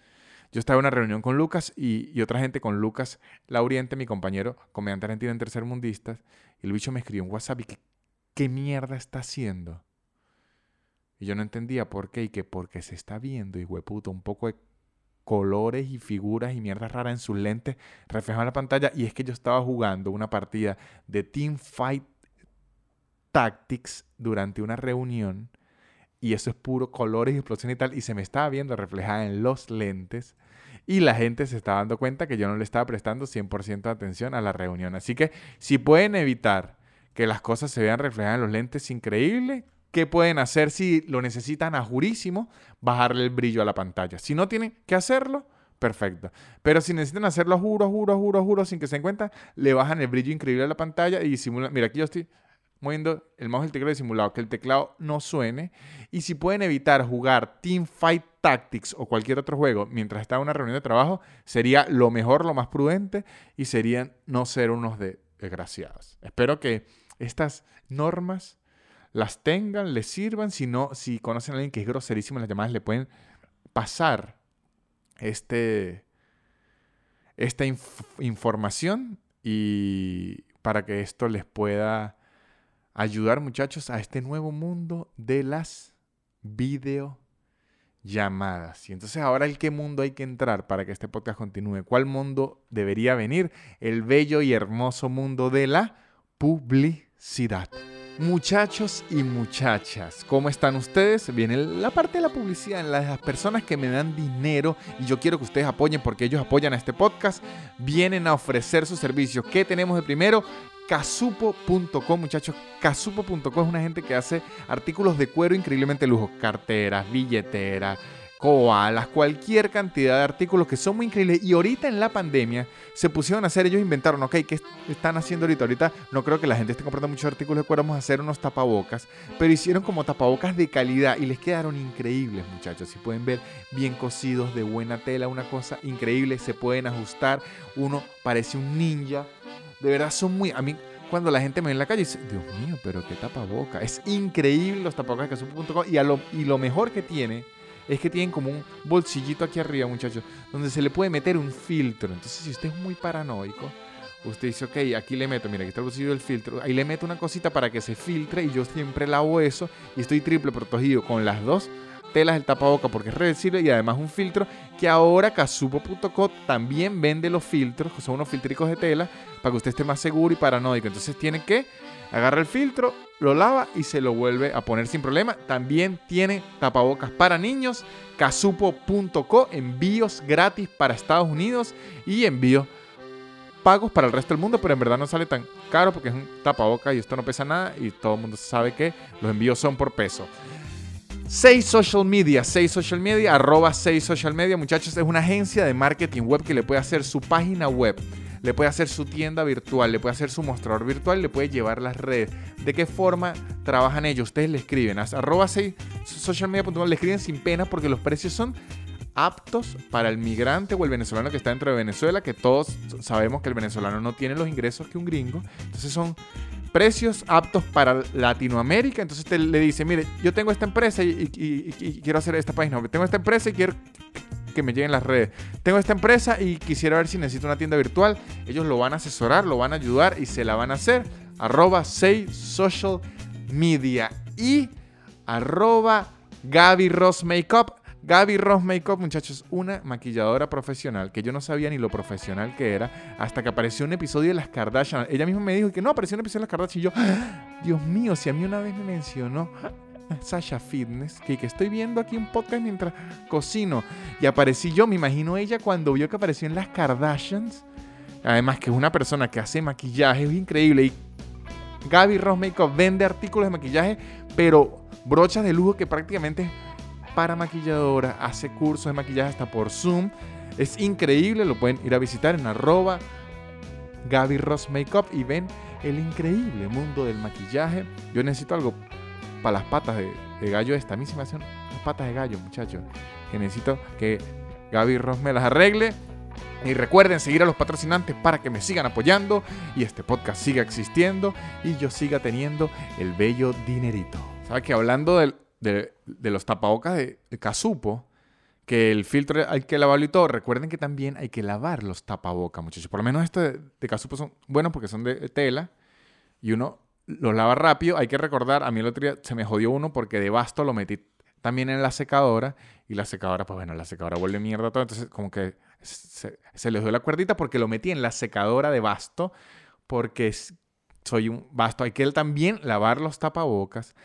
Yo estaba en una reunión con Lucas y, otra gente con Lucas Lauriente, mi compañero, comediante argentino en tercermundistas. Y el bicho me escribió en WhatsApp y ¿qué mierda está haciendo? Y yo no entendía por qué y que porque se está viendo, y puto, un poco de colores y figuras y mierdas raras en sus lentes reflejadas en la pantalla. Y es que yo estaba jugando una partida de Team Fight Tactics durante una reunión. Y eso es puro colores y explosión y tal. Y se me estaba viendo reflejada en los lentes. Y la gente se estaba dando cuenta que yo no le estaba prestando 100% de atención a la reunión. Así que si pueden evitar que las cosas se vean reflejadas en los lentes, increíble. ¿Qué pueden hacer si lo necesitan a jurísimo? Bajarle el brillo a la pantalla. Si no tienen que hacerlo, perfecto. Pero si necesitan hacerlo juro, juro, juro, juro, sin que se den cuenta, le bajan el brillo increíble a la pantalla y simulan. Mira, aquí yo estoy moviendo el mouse del teclado de simulado, que el teclado no suene. Y si pueden evitar jugar Team Fight Tactics o cualquier otro juego mientras está en una reunión de trabajo, sería lo mejor, lo más prudente y serían no ser unos desgraciados. Espero que estas normas las tengan, les sirvan. Si no, si conocen a alguien que es groserísimo las llamadas, le pueden pasar este, esta información y para que esto les pueda ayudar, muchachos, a este nuevo mundo de las videollamadas. Y entonces ahora, ¿el qué mundo hay que entrar para que este podcast continúe? ¿Cuál mundo debería venir? El bello y hermoso mundo de la publicidad. Muchachos y muchachas, ¿cómo están ustedes? Viene la parte de la publicidad, las personas que me dan dinero y yo quiero que ustedes apoyen porque ellos apoyan a este podcast, vienen a ofrecer sus servicios. ¿Qué tenemos de primero? Casupo.com, muchachos. Casupo.com es una gente que hace artículos de cuero increíblemente lujo, carteras, billeteras koalas, cualquier cantidad de artículos que son muy increíbles. Y ahorita en la pandemia se pusieron a hacer, ellos inventaron, ok, ¿qué están haciendo ahorita? Ahorita no creo que la gente esté comprando muchos artículos de cuero, vamos a hacer unos tapabocas, pero hicieron como tapabocas de calidad y les quedaron increíbles, muchachos. Si pueden ver, bien cosidos, de buena tela, una cosa increíble, se pueden ajustar. Uno parece un ninja. De verdad son muy... A mí cuando la gente me ve en la calle dice, Dios mío, pero qué tapaboca. Es increíble los tapabocas casupo.com y, lo, y lo mejor que tiene es que tienen como un bolsillito aquí arriba, muchachos, donde se le puede meter un filtro. Entonces, si usted es muy paranoico, usted dice, ok, aquí le meto, mira, aquí está el bolsillo del filtro, ahí le meto una cosita para que se filtre y yo siempre lavo eso y estoy triple protegido con las dos telas del tapaboca porque es reversible y además un filtro que ahora casupo.co también vende los filtros, que son unos filtricos de tela, para que usted esté más seguro y paranoico. Entonces tiene que agarrar el filtro, lo lava y se lo vuelve a poner sin problema. También tiene tapabocas para niños, casupo.co, envíos gratis para Estados Unidos y envíos pagos para el resto del mundo, pero en verdad no sale tan caro porque es un tapabocas y esto no pesa nada y todo el mundo sabe que los envíos son por peso. 6 Social Media, 6 Social Media, arroba 6 Social Media, muchachos, es una agencia de marketing web que le puede hacer su página web, le puede hacer su tienda virtual, le puede hacer su mostrador virtual, le puede llevar las redes. ¿De qué forma trabajan ellos? Ustedes le escriben arroba 6 socialmedia.com, le escriben sin pena porque los precios son aptos para el migrante o el venezolano que está dentro de Venezuela, que todos sabemos que el venezolano no tiene los ingresos que un gringo. Entonces son precios aptos para Latinoamérica. Entonces te le dice, mire, yo tengo esta empresa y, quiero hacer esta página. Tengo esta empresa y quiero que me lleguen las redes. Tengo esta empresa y quisiera ver si necesito una tienda virtual. Ellos lo van a asesorar, lo van a ayudar y se la van a hacer. Arroba 6 Social Media y arroba Gaby Ross Makeup. Gaby Ross Makeup, muchachos, una maquilladora profesional que yo no sabía ni lo profesional que era hasta que apareció un episodio de Las Kardashian. Ella misma me dijo que no, apareció un episodio de Las Kardashian y yo, ¡Ah! Dios mío, si a mí una vez me mencionó Sasha Fitness, que, que estoy viendo aquí un podcast mientras cocino y aparecí yo, me imagino ella cuando vio que apareció en Las Kardashians. Además que es una persona que hace maquillaje, es increíble. Y Gaby Ross Makeup vende artículos de maquillaje, pero brochas de lujo que prácticamente para maquilladora, hace cursos de maquillaje hasta por Zoom. Es increíble, lo pueden ir a visitar en arroba Gaby Ross Makeup y ven el increíble mundo del maquillaje. Yo necesito algo para las patas de, gallo esta. A mí se me hacen las patas de gallo, muchachos. Que necesito que Gaby Ross me las arregle. Y recuerden seguir a los patrocinantes para que me sigan apoyando y este podcast siga existiendo y yo siga teniendo el bello dinerito. ¿Sabes que hablando del de, los tapabocas de, Casupo, que el filtro hay que lavarlo y todo. Recuerden que también hay que lavar los tapabocas, muchachos. Por lo menos estos de, Casupo son buenos porque son de tela y uno los lava rápido. Hay que recordar, a mí el otro día se me jodió uno porque de basto lo metí también en la secadora y la secadora, pues bueno, la secadora vuelve mierda todo. Entonces, como que se, se les dio la cuerdita porque lo metí en la secadora de basto porque soy un basto. Hay que también lavar los tapabocas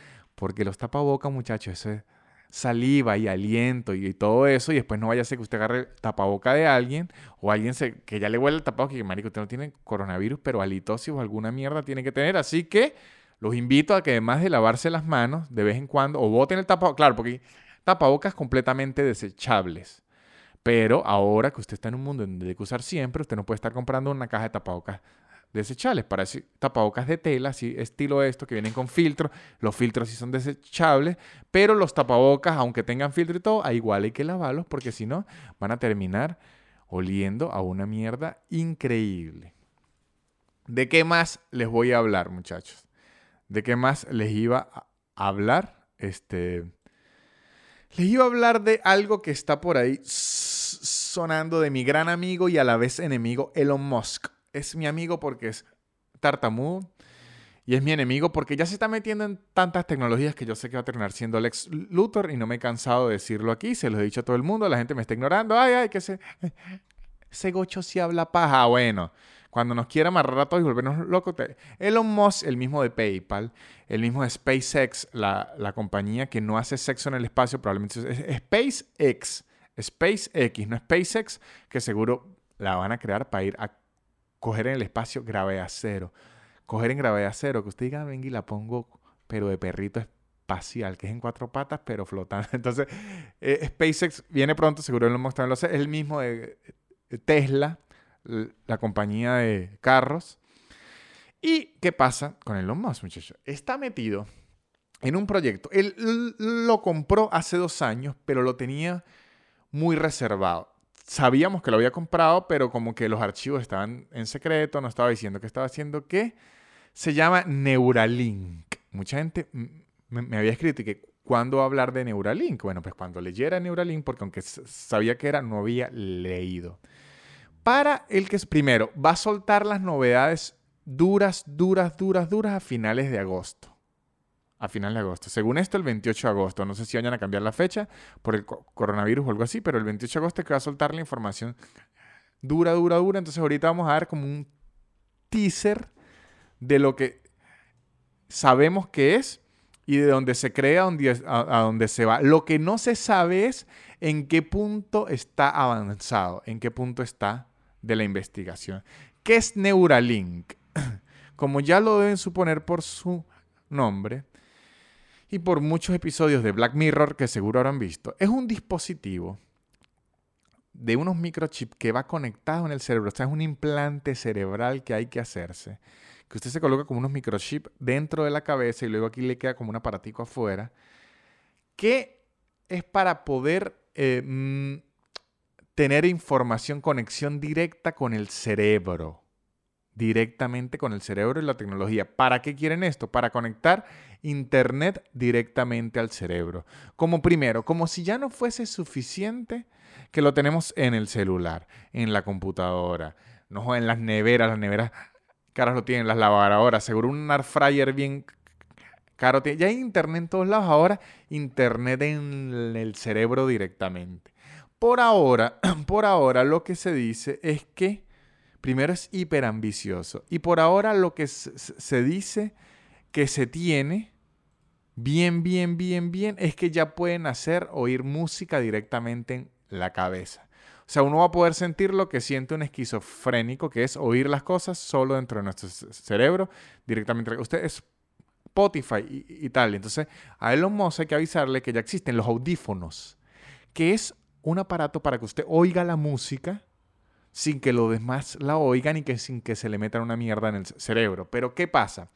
porque los tapabocas, muchachos, eso es saliva y aliento y, todo eso, y después no vaya a ser que usted agarre tapaboca de alguien o alguien que ya le huele el tapabocas y que, marico, usted no tiene coronavirus, pero halitosis o alguna mierda tiene que tener. Así que los invito a que además de lavarse las manos de vez en cuando, o boten el tapabocas, claro, porque tapabocas completamente desechables. Pero ahora que usted está en un mundo donde hay que usar siempre, usted no puede estar comprando una caja de tapabocas desechables. Para tapabocas de tela, así estilo esto, que vienen con filtro. Los filtros sí son desechables, pero los tapabocas, aunque tengan filtro y todo, igual hay que lavarlos porque si no, van a terminar oliendo a una mierda increíble. ¿De qué más les voy a hablar, muchachos? ¿De qué más les iba a hablar? Este. Les iba a hablar de algo que está por ahí sonando de mi gran amigo y a la vez enemigo Elon Musk es mi amigo porque es tartamudo y es mi enemigo porque ya se está metiendo en tantas tecnologías que yo sé que va a terminar siendo Lex Luthor y no me he cansado de decirlo aquí, se lo he dicho a todo el mundo, la gente me está ignorando, ay, ay, que se... Ese gocho sí habla paja, bueno. Cuando nos quiera amarrar a todos y volvernos locos. Elon Musk, el mismo de PayPal, el mismo de SpaceX, la, la compañía que no hace sexo en el espacio, probablemente es SpaceX, SpaceX, no SpaceX, que seguro la van a crear para ir a coger en el espacio gravedad cero. Coger en gravedad cero, que usted diga, venga y la pongo, pero de perrito espacial, que es en cuatro patas, pero flotando. Entonces, eh, SpaceX viene pronto, seguro lo hemos el mismo de Tesla, la compañía de carros. ¿Y qué pasa con Elon Musk, muchachos? Está metido en un proyecto. Él lo compró hace dos años, pero lo tenía muy reservado sabíamos que lo había comprado, pero como que los archivos estaban en secreto, no estaba diciendo que estaba haciendo qué. se llama Neuralink. Mucha gente me, había escrito que ¿cuándo va a hablar de Neuralink? Bueno, pues cuando leyera Neuralink, porque aunque sabía que era, no había leído. Para el que es primero, va a soltar las novedades duras, duras, duras, duras a finales de agosto. A finales de agosto. Según esto, el 28 de agosto. No sé si vayan a cambiar la fecha por el coronavirus o algo así, pero el 28 de agosto es que va a soltar la información dura, dura, dura. Entonces ahorita vamos a dar como un teaser de lo que sabemos que es y de dónde se crea a dónde se va. Lo que no se sabe es en qué punto está avanzado, en qué punto está de la investigación. ¿Qué es Neuralink? Como ya lo deben suponer por su nombre y por muchos episodios de Black Mirror que seguro habrán visto, es un dispositivo de unos microchips que va conectado en el cerebro. O sea, es un implante cerebral que hay que hacerse. Que usted se coloca como unos microchips dentro de la cabeza y luego aquí le queda como un aparatico afuera. Que es para poder eh, mm, tener información, conexión directa con el cerebro. Directamente con el cerebro y la tecnología. ¿Para qué quieren esto? Para conectar Internet directamente al cerebro. Como primero, como si ya no fuese suficiente que lo tenemos en el celular, en la computadora, no en las neveras, las neveras caras lo tienen, las lavadoras, seguro un air fryer bien caro. Ya hay internet en todos lados, ahora internet en el cerebro directamente. Por ahora, por ahora lo que se dice es que primero es hiper ambicioso y por ahora lo que se dice que se tiene bien, bien, bien, bien es que ya pueden hacer oír música directamente en la cabeza. O sea, uno va a poder sentir lo que siente un esquizofrénico, que es oír las cosas solo dentro de nuestro cerebro, directamente. Usted es Spotify y, tal. Entonces, a Elon Musk hay que avisarle que ya existen los audífonos, que es un aparato para que usted oiga la música sin que los demás la oigan y que sin que se le metan una mierda en el cerebro. Pero ¿qué pasa?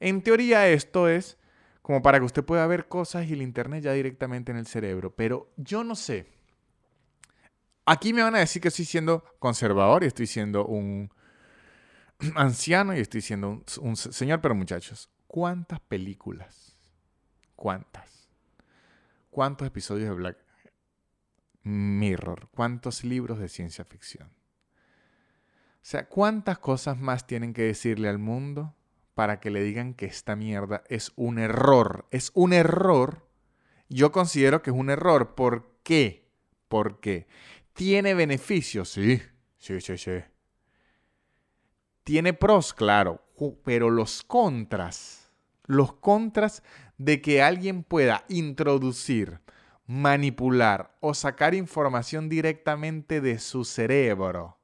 En teoría esto es como para que usted pueda ver cosas y el internet ya directamente en el cerebro. Pero yo no sé. Aquí me van a decir que estoy siendo conservador y estoy siendo un anciano y estoy siendo un, señor, pero muchachos, ¿cuántas películas? ¿Cuántas? ¿Cuántos episodios de Black Mirror? ¿Cuántos libros de ciencia ficción? O sea, ¿cuántas cosas más tienen que decirle al mundo para que le digan que esta mierda es un error? Es un error. Yo considero que es un error. ¿Por qué? Porque ¿Tiene beneficios? Sí, sí, sí, sí. Tiene pros, claro, pero los contras, los contras de que alguien pueda introducir, manipular o sacar información directamente de su cerebro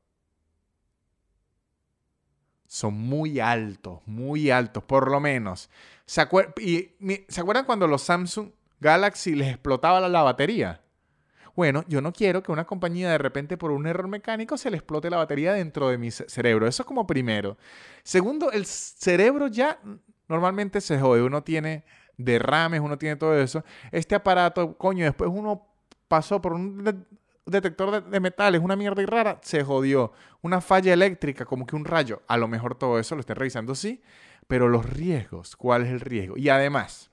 son muy altos, muy altos, por lo menos. ¿Se, y, ¿Se acuerdan cuando los Samsung Galaxy les explotaba la batería? Bueno, yo no quiero que una compañía de repente por un error mecánico se le explote la batería dentro de mi cerebro. Eso es como primero. Segundo, el cerebro ya normalmente se jode. Uno tiene derrames, uno tiene todo eso. Este aparato, coño, después uno pasó por un detector de, metales, una mierda y rara, se jodió. Una falla eléctrica, como que un rayo. A lo mejor todo eso lo estén revisando, sí. Pero los riesgos, ¿cuál es el riesgo? Y además,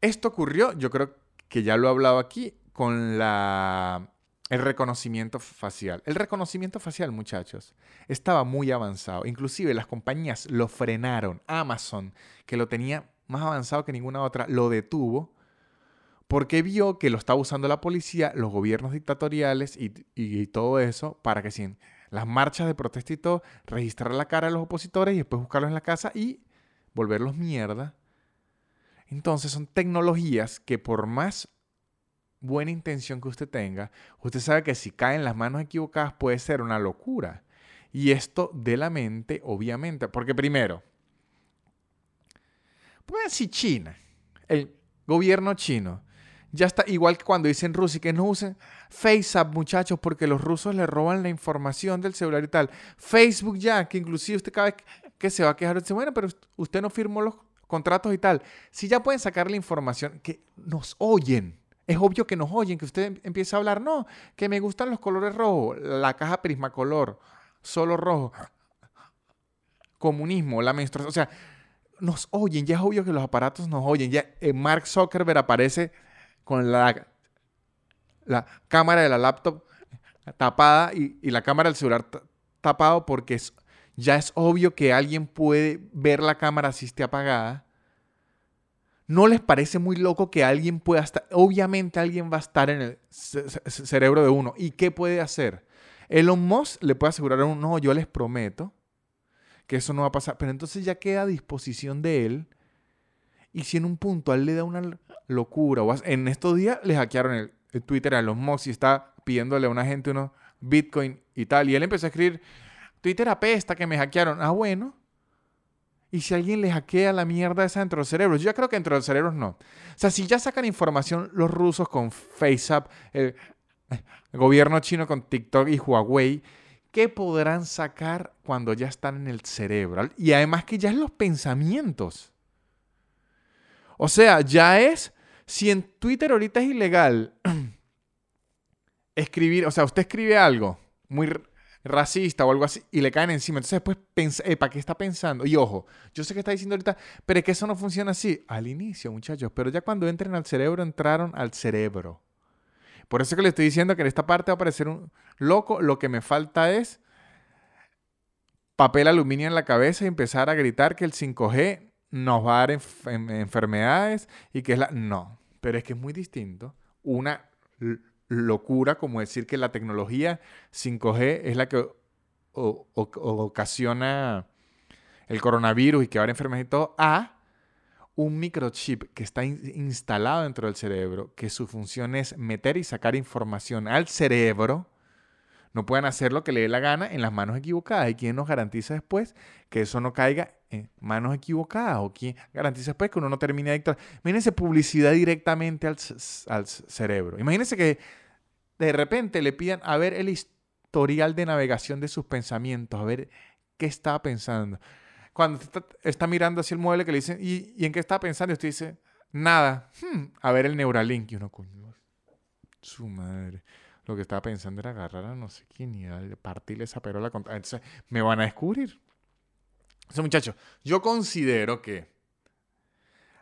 esto ocurrió, yo creo que ya lo he hablado aquí, con la, el reconocimiento facial. El reconocimiento facial, muchachos, estaba muy avanzado. Inclusive las compañías lo frenaron. Amazon, que lo tenía más avanzado que ninguna otra, lo detuvo porque vio que lo estaba usando la policía, los gobiernos dictatoriales y, todo eso para que sin las marchas de protesta y todo, registrar la cara de los opositores y después buscarlos en la casa y volverlos mierda entonces son tecnologías que por más buena intención que usted tenga, usted sabe que si cae en las manos equivocadas puede ser una locura. Y esto de la mente, obviamente, porque primero, pues si China, el gobierno chino, ya está igual que cuando dicen Rusia que no usen FaceApp, muchachos, porque los rusos le roban la información del celular y tal. Facebook ya, que inclusive usted cada vez que se va a quejar, dice, bueno, pero usted no firmó los contratos y tal, si ya pueden sacar la información, que nos oyen. Es obvio que nos oyen, que usted empieza a hablar, no, que me gustan los colores rojos, la caja Prismacolor, solo rojo. comunismo, la menstruación, o sea, nos oyen, ya es obvio que los aparatos nos oyen, ya eh, Mark Zuckerberg aparece con la, la cámara de la laptop tapada y, la cámara del celular tapado porque es, ya es obvio que alguien puede ver la cámara si esté apagada. ¿No les parece muy loco que alguien pueda estar, obviamente alguien va a estar en el cerebro de uno? ¿Y qué puede hacer? Elon Musk le puede asegurar a uno, no, yo les prometo que eso no va a pasar, pero entonces ya queda a disposición de él. Y si en un punto él le da una locura, o en estos días le hackearon el, Twitter a Elon Musk y está pidiéndole a una gente unos Bitcoin y tal, y él empezó a escribir, Twitter apesta que me hackearon. Ah, bueno. ¿Y si alguien le hackea la mierda esa dentro de los cerebros? Yo ya creo que dentro de los cerebros no. O sea, si ya sacan información los rusos con FaceApp, el, gobierno chino con TikTok y Huawei, ¿qué podrán sacar cuando ya están en el cerebro? Y además que ya es los pensamientos. O sea, ya es, si en Twitter ahorita es ilegal escribir, o sea, usted escribe algo muy racista o algo así y le caen encima. Entonces después pensa, ¿para qué está pensando? Y ojo, yo sé que está diciendo ahorita, pero es que eso no funciona así. Al inicio, muchachos, pero ya cuando entren al cerebro, entraron al cerebro. Por eso que le estoy diciendo que en esta parte va a parecer un loco. Lo que me falta es papel aluminio en la cabeza y empezar a gritar que el 5G nos va a dar enfermedades y que es la... No, pero es que es muy distinto. Una locura como decir que la tecnología 5G es la que ocasiona el coronavirus y que ahora enfermedades y todo, a un microchip que está instalado dentro del cerebro, que su función es meter y sacar información al cerebro, no puedan hacer lo que le dé la gana en las manos equivocadas. ¿Y quién nos garantiza después que eso no caiga en manos equivocadas? ¿O quién garantiza después que uno no termine adicto? Imagínense publicidad directamente al, al cerebro. Imagínense que de repente le pidan a ver el historial de navegación de sus pensamientos, a ver qué estaba pensando. Cuando está, mirando hacia el mueble que le dicen, ¿y, en qué estaba pensando? Y usted dice, nada. Hmm, a ver el Neuralink. Y uno, coño, su madre. Lo que estaba pensando era agarrar a no sé quién y partirle esa perola. Entonces, me van a descubrir. Entonces, muchachos, yo considero que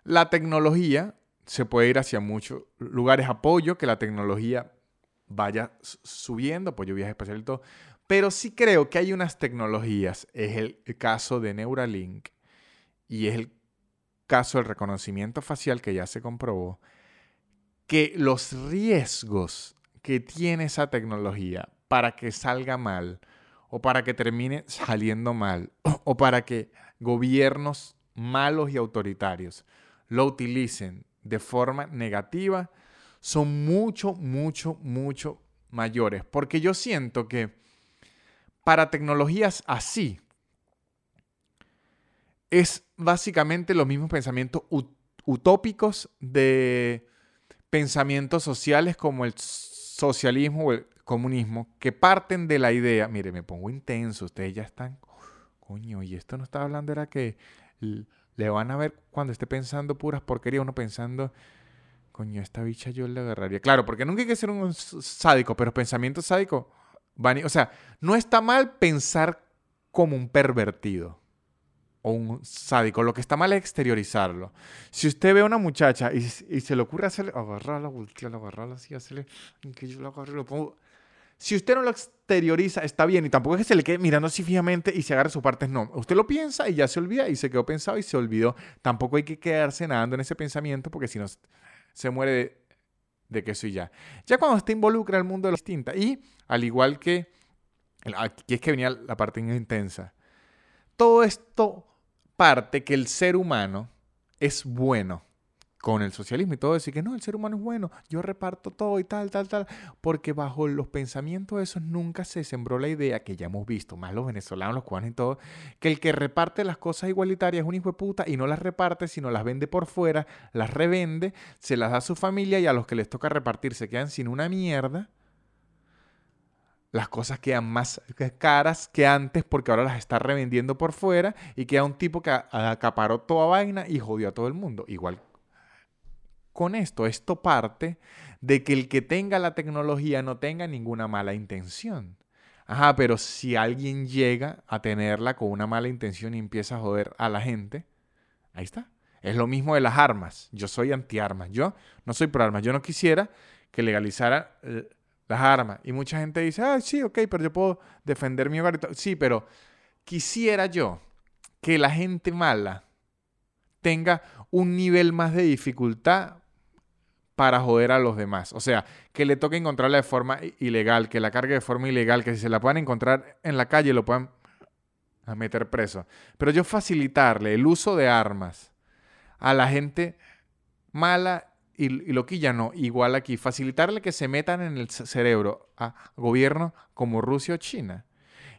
la tecnología se puede ir hacia muchos lugares. Apoyo que la tecnología vaya subiendo, pues yo viaje espacial y todo. Pero sí creo que hay unas tecnologías, es el caso de Neuralink y es el caso del reconocimiento facial que ya se comprobó, que los riesgos que tiene esa tecnología para que salga mal o para que termine saliendo mal o para que gobiernos malos y autoritarios lo utilicen de forma negativa, son mucho, mucho, mucho mayores. Porque yo siento que para tecnologías así es básicamente los mismos pensamientos utópicos de pensamientos sociales como el socialismo o el comunismo, que parten de la idea, mire, me pongo intenso, ustedes ya están, coño, y esto no estaba hablando, era que le van a ver cuando esté pensando puras porquerías, uno pensando coño, esta bicha yo le agarraría. Claro, porque nunca hay que ser un sádico, pero pensamiento sádico, o sea, no está mal pensar como un pervertido o un sádico. Lo que está mal es exteriorizarlo. Si usted ve a una muchacha y, se le ocurre hacerle, agarrarla, voltearla, agarrarla así, hacerle, que yo la agarre, lo pongo. Si usted no lo exterioriza, está bien. Y tampoco es que se le quede mirando así fijamente y se agarre su parte. No. Usted lo piensa y ya se olvida y se quedó pensado y se olvidó. Tampoco hay que quedarse nadando en ese pensamiento porque si no se muere de, que eso y ya. Ya cuando usted involucra al mundo de lo distinta. Y al igual que, aquí es que venía la parte intensa, todo esto parte que el ser humano es bueno con el socialismo y todo, decir que no, el ser humano es bueno, yo reparto todo y tal, tal, tal, porque bajo los pensamientos de esos nunca se sembró la idea que ya hemos visto, más los venezolanos, los cubanos y todo, que el que reparte las cosas igualitarias es un hijo de puta y no las reparte, sino las vende por fuera, las revende, se las da a su familia y a los que les toca repartir se quedan sin una mierda. Las cosas quedan más caras que antes porque ahora las está revendiendo por fuera y queda un tipo que acaparó toda vaina y jodió a todo el mundo. Igual con esto? Esto parte de que el que tenga la tecnología no tenga ninguna mala intención. Ajá, pero si alguien llega a tenerla con una mala intención y empieza a joder a la gente, ahí está. Es lo mismo de las armas. Yo soy antiarmas. Yo no soy pro armas. Yo no quisiera que legalizara eh, las armas. Y mucha gente dice, ah, sí, ok, pero yo puedo defender mi hogar. Sí, pero quisiera yo que la gente mala tenga un nivel más de dificultad para joder a los demás. O sea, que le toque encontrarla de forma ilegal, que la cargue de forma ilegal, que si se la puedan encontrar en la calle lo puedan meter preso. Pero yo facilitarle el uso de armas a la gente mala y, loquilla, no. Igual aquí, facilitarle que se metan en el cerebro a gobiernos como Rusia o China.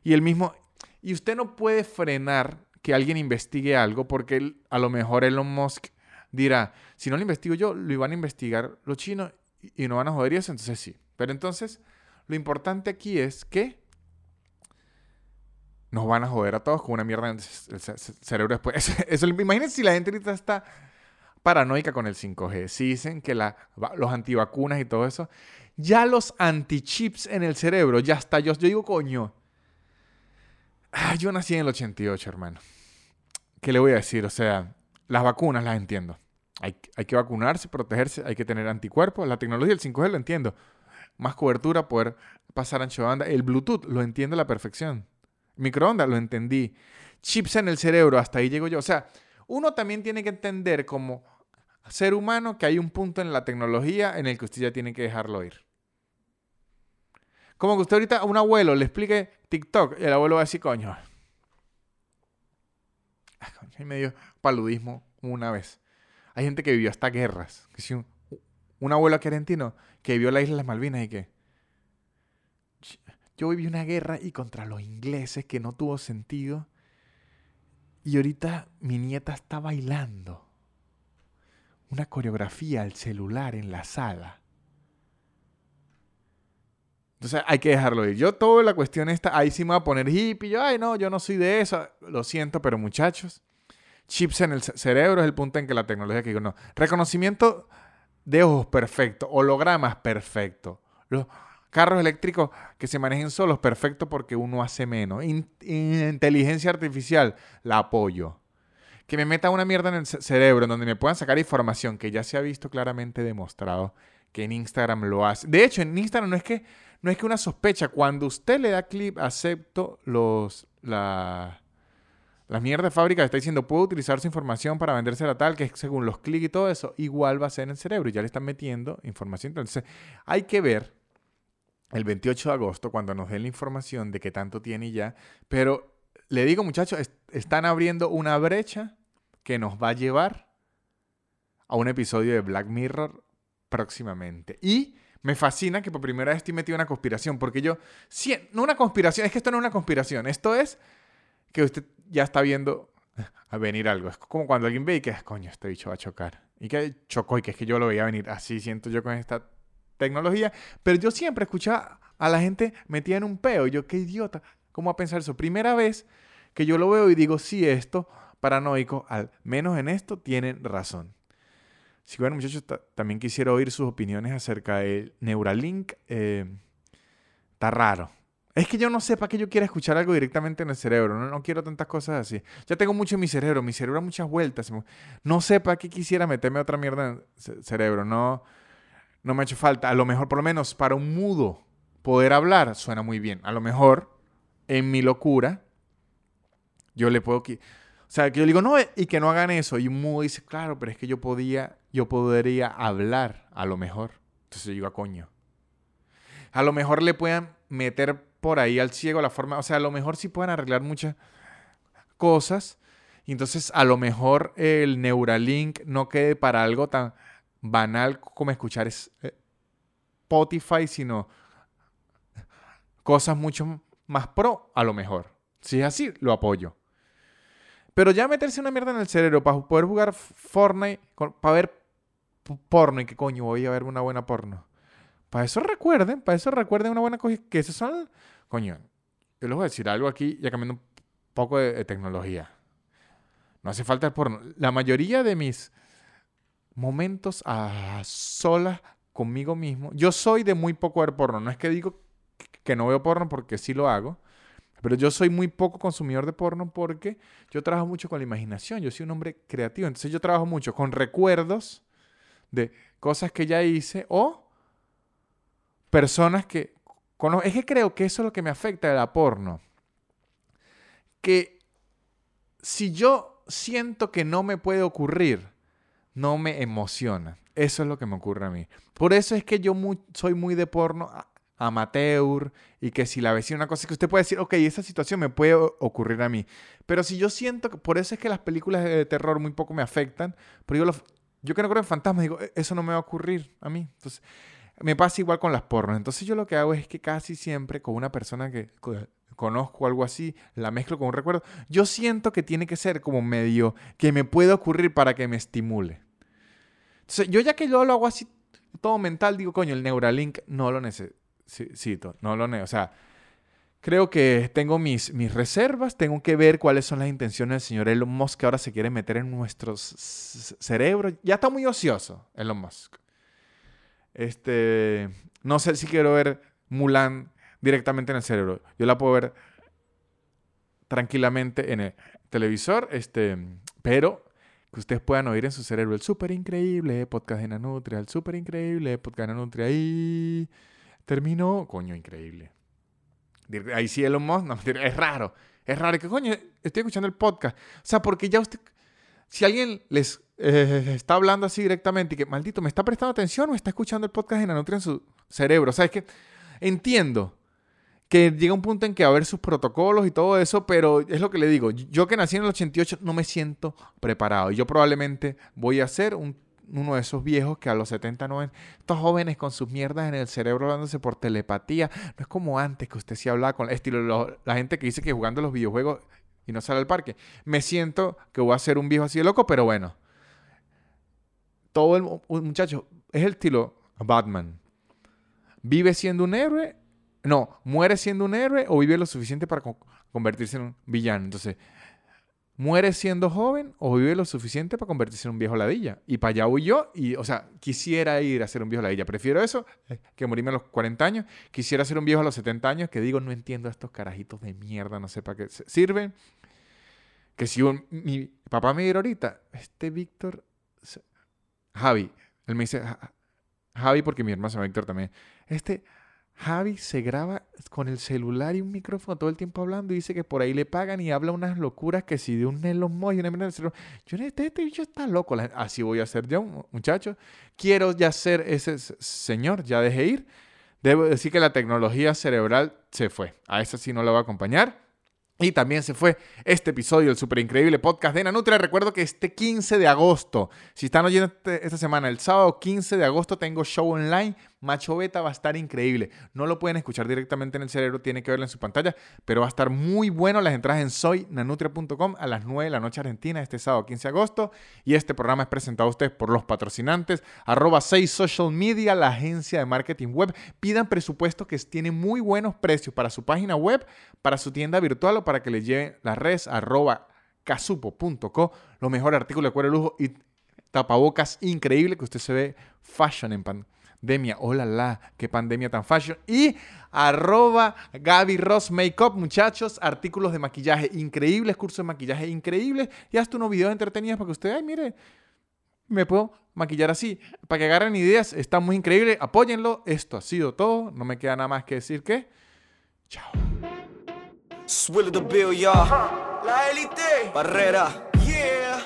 Y el mismo, y usted no puede frenar que alguien investigue algo porque a lo mejor Elon Musk dirá, si no lo investigo yo, lo iban a investigar los chinos y, no van a joder eso, entonces sí. Pero entonces, lo importante aquí es que nos van a joder a todos con una mierda en el cerebro después. Eso, imagínense si la gente ahorita está paranoica con el 5G. Si dicen que la, los antivacunas y todo eso, ya los antichips en el cerebro, ya está. Yo, yo digo, coño. Ah, yo nací en el 88, hermano. ¿Qué le voy a decir? O sea, las vacunas las entiendo. Hay, que vacunarse, protegerse, hay que tener anticuerpos. La tecnología del 5G lo entiendo. Más cobertura, poder pasar ancho de banda. El Bluetooth lo entiendo a la perfección. Microondas lo entendí. Chips en el cerebro, hasta ahí llego yo. O sea, uno también tiene que entender como ser humano que hay un punto en la tecnología en el que usted ya tiene que dejarlo ir. Como que usted ahorita a un abuelo le explique TikTok y el abuelo va a decir, coño, y medio paludismo una vez. Hay gente que vivió hasta guerras. Un, abuelo argentino que vivió la isla de las Malvinas y que yo viví una guerra y contra los ingleses que no tuvo sentido. Y ahorita mi nieta está bailando una coreografía al celular en la sala. Entonces hay que dejarlo ir. Yo toda la cuestión está, ahí sí me voy a poner hippie. Yo, ay no, yo no soy de eso. Lo siento, pero muchachos, chips en el cerebro es el punto en que la tecnología que digo, no. Reconocimiento de ojos perfecto, hologramas perfecto. Los carros eléctricos que se manejen solos perfecto porque uno hace menos. inteligencia artificial, la apoyo. Que me meta una mierda en el cerebro donde me puedan sacar información que ya se ha visto claramente demostrado que en Instagram lo hace. De hecho, en Instagram no es que no es que una sospecha, cuando usted le da clip acepto los la la mierda de fábrica está diciendo, puedo utilizar su información para vendérsela tal, que es según los clics y todo eso, igual va a ser en el cerebro y ya le están metiendo información. Entonces, hay que ver el 28 de agosto cuando nos den la información de qué tanto tiene ya. Pero le digo, muchachos, están abriendo una brecha que nos va a llevar a un episodio de Black Mirror próximamente. Y me fascina que por primera vez estoy metido en una conspiración, porque yo, no una conspiración, es que esto no es una conspiración, esto es que usted ya está viendo a venir algo. Es como cuando alguien ve y que, coño, este bicho va a chocar. Y que chocó y que es que yo lo veía venir. Así siento yo con esta tecnología. Pero yo siempre escuchaba a la gente metida en un peo. Y yo, qué idiota. ¿Cómo va a pensar eso? Primera vez que yo lo veo y digo, sí, esto, paranoico, al menos en esto tienen razón. Sí, bueno, muchachos, también quisiera oír sus opiniones acerca del Neuralink. Eh, está raro. Es que yo no sé para qué yo quiera escuchar algo directamente en el cerebro. No, quiero tantas cosas así. Ya tengo mucho en mi cerebro. Mi cerebro da muchas vueltas. No sé para qué quisiera meterme otra mierda en el cerebro. No, no me ha hecho falta. A lo mejor, por lo menos, para un mudo poder hablar suena muy bien. A lo mejor, en mi locura, yo le puedo... O sea, que yo digo, no, y que no hagan eso. Y mudo dice, claro, pero es que yo podía, yo podría hablar, a lo mejor. Entonces yo digo, a coño. A lo mejor le puedan meter por ahí al ciego la forma, o sea, a lo mejor sí pueden arreglar muchas cosas. Y entonces a lo mejor el Neuralink no quede para algo tan banal como escuchar eh, Spotify, sino cosas mucho más pro, a lo mejor. Si es así, lo apoyo. Pero ya meterse una mierda en el cerebro para poder jugar Fortnite, para ver porno y qué coño, voy a ver una buena porno. Para eso recuerden, para eso recuerden una buena cosa, que esos son, coño, yo les voy a decir algo aquí, ya cambiando un poco de, tecnología. No hace falta el porno. La mayoría de mis momentos a solas conmigo mismo, yo soy de muy poco ver porno. No es que digo que no veo porno porque sí lo hago. Pero yo soy muy poco consumidor de porno porque yo trabajo mucho con la imaginación. Yo soy un hombre creativo. Entonces yo trabajo mucho con recuerdos de cosas que ya hice o personas que conozco. Es que creo que eso es lo que me afecta de la porno. Que si yo siento que no me puede ocurrir, no me emociona. Eso es lo que me ocurre a mí. Por eso es que yo soy muy de porno amateur y que si la vecina una cosa que usted puede decir, ok, esa situación me puede ocurrir a mí. Pero si yo siento que por eso es que las películas de terror muy poco me afectan, pero yo, yo que no creo en fantasmas, digo, e, eso no me va a ocurrir a mí. Entonces, me pasa igual con las pornos. Entonces yo lo que hago es que casi siempre con una persona que conozco algo así, la mezclo con un recuerdo, yo siento que tiene que ser como medio que me puede ocurrir para que me estimule. Entonces, yo ya que yo lo hago así todo mental, digo, coño, el Neuralink no lo necesito cito, no lo O sea, creo que tengo mis, mis reservas, tengo que ver cuáles son las intenciones del señor Elon Musk que ahora se quiere meter en nuestros cerebros. Ya está muy ocioso Elon Musk. Este, no sé si quiero ver Mulan directamente en el cerebro. Yo la puedo ver tranquilamente en el televisor, este, pero que ustedes puedan oír en su cerebro el súper increíble podcast de Nanutria, el súper increíble podcast de Nanutria y terminó, coño, increíble. Ahí sí Elon Musk, no, es raro, es raro. Que coño, estoy escuchando el podcast. O sea, porque ya usted, si alguien les eh, está hablando así directamente y que, maldito, ¿me está prestando atención o está escuchando el podcast de Nanutria en su cerebro? O sea, es que entiendo que llega un punto en que va a haber sus protocolos y todo eso, pero es lo que le digo, yo que nací en el 88 no me siento preparado. Yo probablemente voy a ser un uno de esos viejos que a los 70, 90, estos jóvenes con sus mierdas en el cerebro hablándose por telepatía. No es como antes que usted sí hablaba con estilo, la gente que dice que jugando los videojuegos y no sale al parque. Me siento que voy a ser un viejo así de loco, pero bueno. Todo el muchacho es el estilo Batman. Vive siendo un héroe, no, muere siendo un héroe o vive lo suficiente para convertirse en un villano. Entonces, muere siendo joven o vive lo suficiente para convertirse en un viejo ladilla. Y para allá voy yo, y, o sea, quisiera ir a ser un viejo ladilla. Prefiero eso que morirme a los 40 años. Quisiera ser un viejo a los 70 años que digo, no entiendo a estos carajitos de mierda, no sé para qué sirven. Que si mi papá me diera ahorita, este Víctor, Javi, él me dice, Javi porque mi hermano se llama Víctor también, este Javi se graba con el celular y un micrófono todo el tiempo hablando y dice que por ahí le pagan y habla unas locuras que si de un Elon Musk y una mierda Yo este, este bicho está loco. Así voy a ser yo, muchacho. Quiero ya ser ese señor, ya dejé ir. Debo decir que la tecnología cerebral se fue. A esa sí no la voy a acompañar. Y también se fue este episodio del super increíble podcast de Nanutria. Recuerdo que este 15 de agosto, si están oyendo este, esta semana, el sábado 15 de agosto tengo show online Macho Beta va a estar increíble. No lo pueden escuchar directamente en el cerebro, tiene que verlo en su pantalla, pero va a estar muy bueno. Las entradas en soynanutria.com a las 9 de la noche argentina este sábado 15 de agosto. Y este programa es presentado a ustedes por los patrocinantes, arroba 6 Social Media, la agencia de marketing web. Pidan presupuesto que tiene muy buenos precios para su página web, para su tienda virtual o para que les lleven las redes arroba casupo.co, los mejores artículos de cuero lujo y tapabocas increíble que usted se ve fashion en pan pandemia. Hola, la, qué pandemia tan fashion. Y arroba Gaby Ross Makeup, muchachos, artículos de maquillaje increíbles, cursos de maquillaje increíbles. Y hasta unos videos entretenidos para que ustedes, ay, mire, me puedo maquillar así. Para que agarren ideas, está muy increíble. Apóyenlo. Esto ha sido todo. No me queda nada más que decir que. Chao. La élite. Barrera. Yeah.